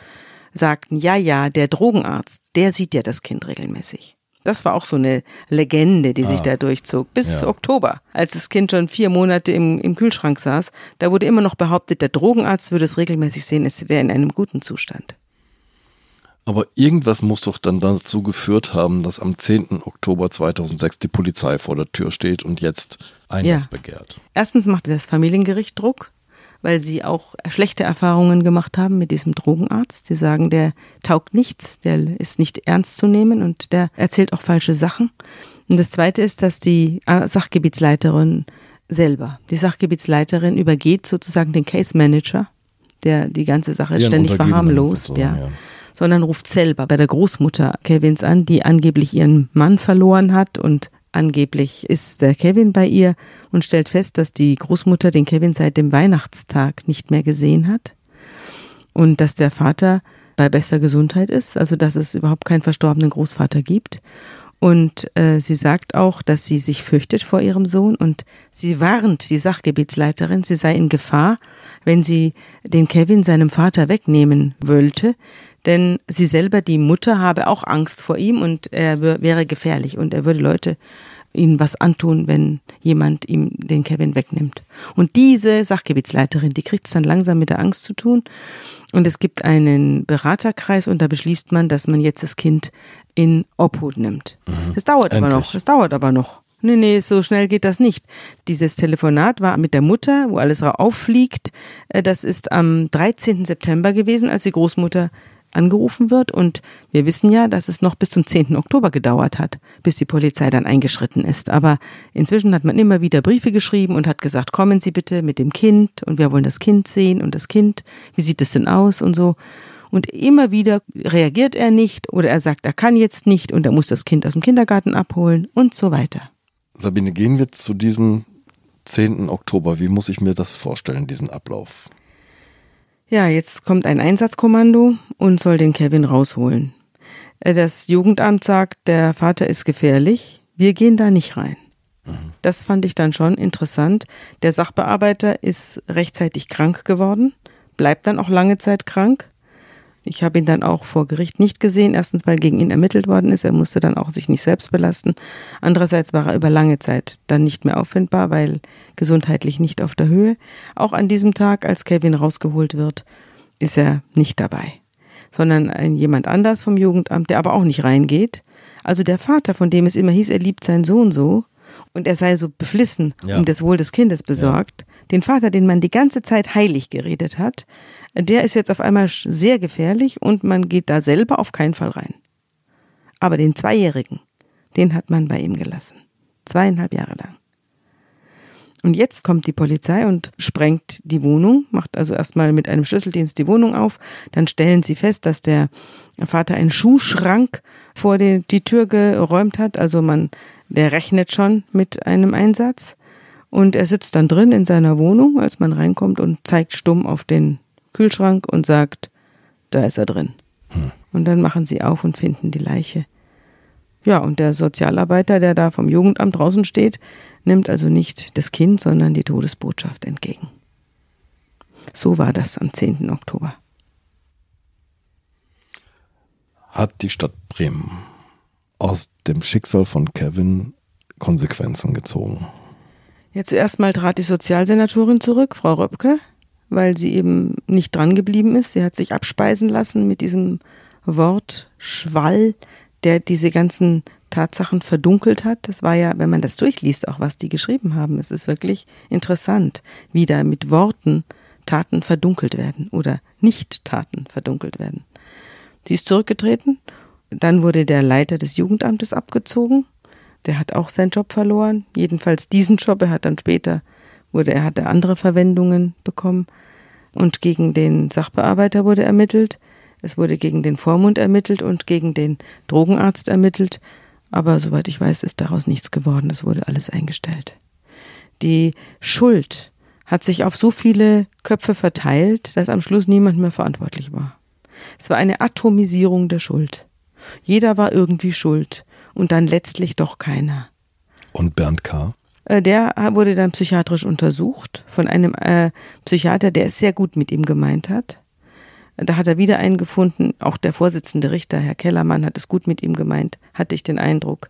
sagten, ja, ja, der Drogenarzt, der sieht ja das Kind regelmäßig. Das war auch so eine Legende, die ah, sich da durchzog. Bis ja. Oktober, als das Kind schon vier Monate im, im Kühlschrank saß, da wurde immer noch behauptet, der Drogenarzt würde es regelmäßig sehen, es wäre in einem guten Zustand. Aber irgendwas muss doch dann dazu geführt haben, dass am 10. Oktober 2006 die Polizei vor der Tür steht und jetzt Einlass ja. begehrt. Erstens machte das Familiengericht Druck, weil sie auch schlechte Erfahrungen gemacht haben mit diesem Drogenarzt. Sie sagen, der taugt nichts, der ist nicht ernst zu nehmen und der erzählt auch falsche Sachen. Und das Zweite ist, dass die Sachgebietsleiterin selber, die Sachgebietsleiterin übergeht sozusagen den Case Manager, der die ganze Sache ständig verharmlost. Ja. ja sondern ruft selber bei der Großmutter Kevins an, die angeblich ihren Mann verloren hat. Und angeblich ist der Kevin bei ihr und stellt fest, dass die Großmutter den Kevin seit dem Weihnachtstag nicht mehr gesehen hat. Und dass der Vater bei bester Gesundheit ist, also dass es überhaupt keinen verstorbenen Großvater gibt. Und äh, sie sagt auch, dass sie sich fürchtet vor ihrem Sohn und sie warnt die Sachgebietsleiterin, sie sei in Gefahr, wenn sie den Kevin seinem Vater wegnehmen wollte, denn sie selber, die Mutter, habe auch Angst vor ihm und er wäre gefährlich und er würde Leute ihnen was antun, wenn jemand ihm den Kevin wegnimmt. Und diese Sachgebietsleiterin, die kriegt es dann langsam mit der Angst zu tun. Und es gibt einen Beraterkreis und da beschließt man, dass man jetzt das Kind in Obhut nimmt. Mhm. Das dauert Endlich. aber noch. Das dauert aber noch. Nee, nee, so schnell geht das nicht. Dieses Telefonat war mit der Mutter, wo alles auffliegt. Äh, das ist am 13. September gewesen, als die Großmutter angerufen wird. Und wir wissen ja, dass es noch bis zum 10. Oktober gedauert hat, bis die Polizei dann eingeschritten ist. Aber inzwischen hat man immer wieder Briefe geschrieben und hat gesagt, kommen Sie bitte mit dem Kind und wir wollen das Kind sehen und das Kind, wie sieht es denn aus und so. Und immer wieder reagiert er nicht oder er sagt, er kann jetzt nicht und er muss das Kind aus dem Kindergarten abholen und so weiter. Sabine, gehen wir zu diesem 10. Oktober. Wie muss ich mir das vorstellen, diesen Ablauf? Ja, jetzt kommt ein Einsatzkommando und soll den Kevin rausholen. Äh, das Jugendamt sagt, der Vater ist gefährlich, wir gehen da nicht rein. Mhm. Das fand ich dann schon interessant. Der Sachbearbeiter ist rechtzeitig krank geworden, bleibt dann auch lange Zeit krank. Ich habe ihn dann auch vor Gericht nicht gesehen. Erstens, weil gegen ihn ermittelt worden ist. Er musste dann auch sich nicht selbst belasten. Andererseits war er über lange Zeit dann nicht mehr auffindbar, weil gesundheitlich nicht auf der Höhe. Auch an diesem Tag, als Kevin rausgeholt wird, ist er nicht dabei, sondern ein jemand anders vom Jugendamt, der aber auch nicht reingeht. Also der Vater, von dem es immer hieß, er liebt seinen Sohn so und er sei so beflissen ja. um das Wohl des Kindes besorgt. Ja. Den Vater, den man die ganze Zeit heilig geredet hat, der ist jetzt auf einmal sehr gefährlich und man geht da selber auf keinen Fall rein. Aber den Zweijährigen, den hat man bei ihm gelassen. Zweieinhalb Jahre lang. Und jetzt kommt die Polizei und sprengt die Wohnung, macht also erstmal mit einem Schlüsseldienst die Wohnung auf. Dann stellen sie fest, dass der Vater einen Schuhschrank vor die, die Tür geräumt hat. Also man, der rechnet schon mit einem Einsatz. Und er sitzt dann drin in seiner Wohnung, als man reinkommt und zeigt stumm auf den Kühlschrank und sagt, da ist er drin. Hm. Und dann machen sie auf und finden die Leiche. Ja, und der Sozialarbeiter, der da vom Jugendamt draußen steht, nimmt also nicht das Kind, sondern die Todesbotschaft entgegen. So war das am 10. Oktober. Hat die Stadt Bremen aus dem Schicksal von Kevin Konsequenzen gezogen? Ja, zuerst mal trat die Sozialsenatorin zurück, Frau Röpke, weil sie eben nicht dran geblieben ist. Sie hat sich abspeisen lassen mit diesem Wort Schwall, der diese ganzen Tatsachen verdunkelt hat. Das war ja, wenn man das durchliest, auch was die geschrieben haben. Es ist wirklich interessant, wie da mit Worten Taten verdunkelt werden oder Nicht-Taten verdunkelt werden. Sie ist zurückgetreten. Dann wurde der Leiter des Jugendamtes abgezogen. Der hat auch seinen Job verloren. Jedenfalls diesen Job. Er hat dann später wurde, er hatte andere Verwendungen bekommen. Und gegen den Sachbearbeiter wurde ermittelt. Es wurde gegen den Vormund ermittelt und gegen den Drogenarzt ermittelt. Aber soweit ich weiß, ist daraus nichts geworden. Es wurde alles eingestellt. Die Schuld hat sich auf so viele Köpfe verteilt, dass am Schluss niemand mehr verantwortlich war. Es war eine Atomisierung der Schuld. Jeder war irgendwie schuld und dann letztlich doch keiner. Und Bernd K. Äh, der wurde dann psychiatrisch untersucht von einem äh, Psychiater, der es sehr gut mit ihm gemeint hat. Da hat er wieder einen gefunden, auch der Vorsitzende Richter, Herr Kellermann, hat es gut mit ihm gemeint, hatte ich den Eindruck.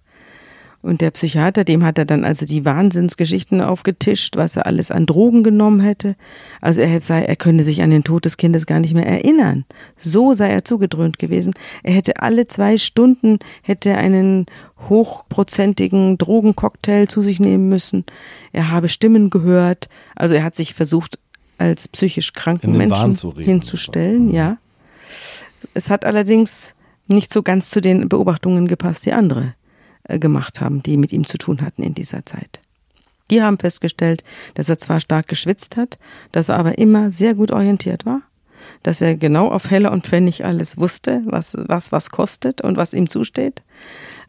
Und der Psychiater, dem hat er dann also die Wahnsinnsgeschichten aufgetischt, was er alles an Drogen genommen hätte. Also er sei, er könne sich an den Tod des Kindes gar nicht mehr erinnern. So sei er zugedröhnt gewesen. Er hätte alle zwei Stunden hätte einen hochprozentigen Drogencocktail zu sich nehmen müssen. Er habe Stimmen gehört. Also er hat sich versucht, als psychisch kranken Menschen hinzustellen, ja. Es hat allerdings nicht so ganz zu den Beobachtungen gepasst, die andere gemacht haben, die mit ihm zu tun hatten in dieser Zeit. Die haben festgestellt, dass er zwar stark geschwitzt hat, dass er aber immer sehr gut orientiert war, dass er genau auf Heller und Pfennig alles wusste, was, was was kostet und was ihm zusteht.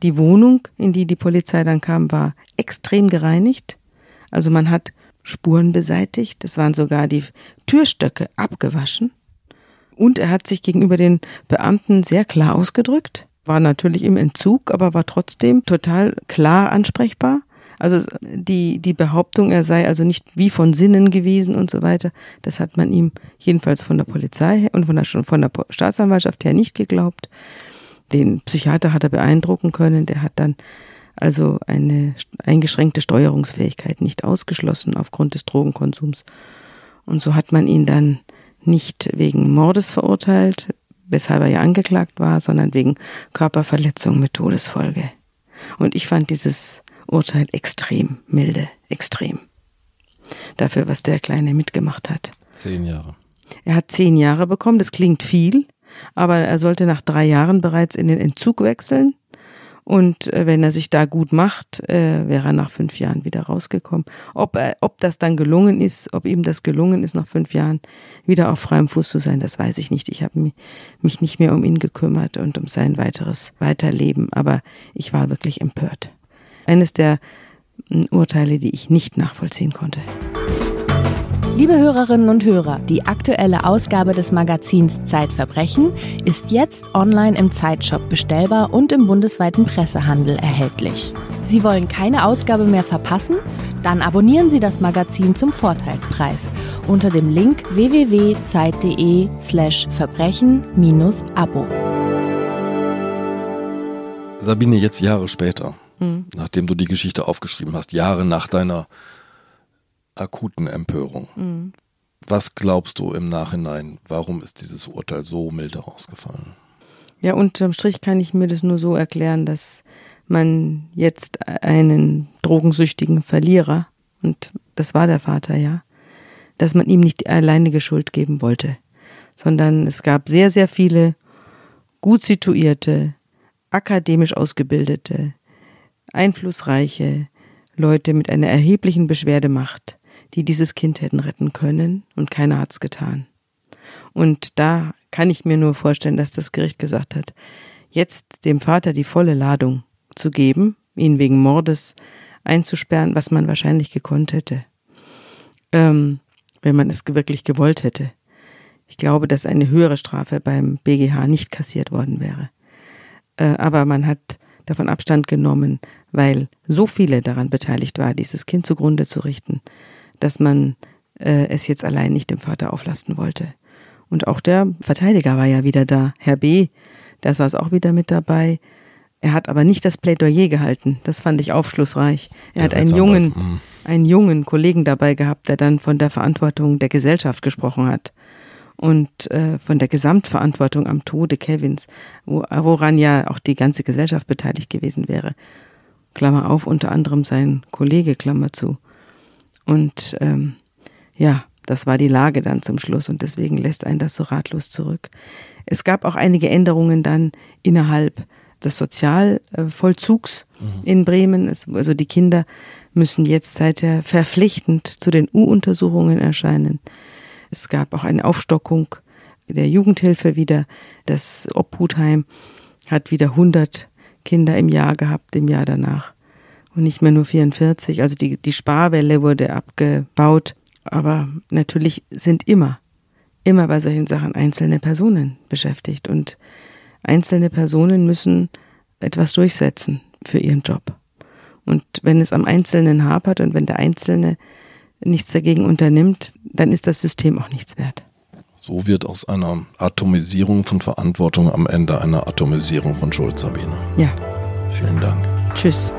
Die Wohnung, in die die Polizei dann kam, war extrem gereinigt. Also man hat Spuren beseitigt, es waren sogar die Türstöcke abgewaschen. Und er hat sich gegenüber den Beamten sehr klar ausgedrückt war natürlich im Entzug, aber war trotzdem total klar ansprechbar. Also die, die Behauptung, er sei also nicht wie von Sinnen gewesen und so weiter, das hat man ihm jedenfalls von der Polizei und von der, von der Staatsanwaltschaft her nicht geglaubt. Den Psychiater hat er beeindrucken können, der hat dann also eine eingeschränkte Steuerungsfähigkeit nicht ausgeschlossen aufgrund des Drogenkonsums. Und so hat man ihn dann nicht wegen Mordes verurteilt, weshalb er ja angeklagt war, sondern wegen Körperverletzung mit Todesfolge. Und ich fand dieses Urteil extrem milde, extrem. Dafür, was der Kleine mitgemacht hat. Zehn Jahre. Er hat zehn Jahre bekommen, das klingt viel, aber er sollte nach drei Jahren bereits in den Entzug wechseln und äh, wenn er sich da gut macht, äh, wäre er nach fünf Jahren wieder rausgekommen. Ob, er, ob das dann gelungen ist, ob ihm das gelungen ist, nach fünf Jahren wieder auf freiem Fuß zu sein, das weiß ich nicht. Ich habe mich nicht mehr um ihn gekümmert und um sein weiteres Weiterleben, aber ich war wirklich empört. Eines der Urteile, die ich nicht nachvollziehen konnte. Liebe Hörerinnen und Hörer, die aktuelle Ausgabe des Magazins Zeitverbrechen ist jetzt online im Zeitshop bestellbar und im bundesweiten Pressehandel erhältlich. Sie wollen keine Ausgabe mehr verpassen? Dann abonnieren Sie das Magazin zum Vorteilspreis unter dem Link www.zeit.de/slash verbrechen-abo. Sabine, jetzt Jahre später, hm. nachdem du die Geschichte aufgeschrieben hast, Jahre nach deiner akuten Empörung. Mhm. Was glaubst du im Nachhinein, warum ist dieses Urteil so milde ausgefallen? Ja, unterm Strich kann ich mir das nur so erklären, dass man jetzt einen drogensüchtigen Verlierer, und das war der Vater, ja, dass man ihm nicht die alleinige Schuld geben wollte, sondern es gab sehr, sehr viele gut situierte, akademisch ausgebildete, einflussreiche Leute mit einer erheblichen Beschwerdemacht, die dieses Kind hätten retten können und keiner hat's getan. Und da kann ich mir nur vorstellen, dass das Gericht gesagt hat, jetzt dem Vater die volle Ladung zu geben, ihn wegen Mordes einzusperren, was man wahrscheinlich gekonnt hätte, ähm, wenn man es wirklich gewollt hätte. Ich glaube, dass eine höhere Strafe beim BGH nicht kassiert worden wäre. Äh, aber man hat davon Abstand genommen, weil so viele daran beteiligt waren, dieses Kind zugrunde zu richten, dass man äh, es jetzt allein nicht dem Vater auflasten wollte. Und auch der Verteidiger war ja wieder da, Herr B., der saß auch wieder mit dabei. Er hat aber nicht das Plädoyer gehalten. Das fand ich aufschlussreich. Er Der hat einen jungen, hm. einen jungen Kollegen dabei gehabt, der dann von der Verantwortung der Gesellschaft gesprochen hat und äh, von der Gesamtverantwortung am Tode Kevins, wo, woran ja auch die ganze Gesellschaft beteiligt gewesen wäre. Klammer auf, unter anderem sein Kollege, Klammer zu. Und ähm, ja, das war die Lage dann zum Schluss und deswegen lässt einen das so ratlos zurück. Es gab auch einige Änderungen dann innerhalb des Sozialvollzugs in Bremen. Es, also die Kinder müssen jetzt seither verpflichtend zu den U-Untersuchungen erscheinen. Es gab auch eine Aufstockung der Jugendhilfe wieder. Das Obhutheim hat wieder 100 Kinder im Jahr gehabt, im Jahr danach. Und nicht mehr nur 44. Also die, die Sparwelle wurde abgebaut. Aber natürlich sind immer, immer bei solchen Sachen einzelne Personen beschäftigt. Und einzelne Personen müssen etwas durchsetzen für ihren Job. Und wenn es am Einzelnen hapert und wenn der Einzelne nichts dagegen unternimmt, dann ist das System auch nichts wert. So wird aus einer Atomisierung von Verantwortung am Ende eine Atomisierung von Schuld, Sabine. Ja, Vielen Dank. tschüss.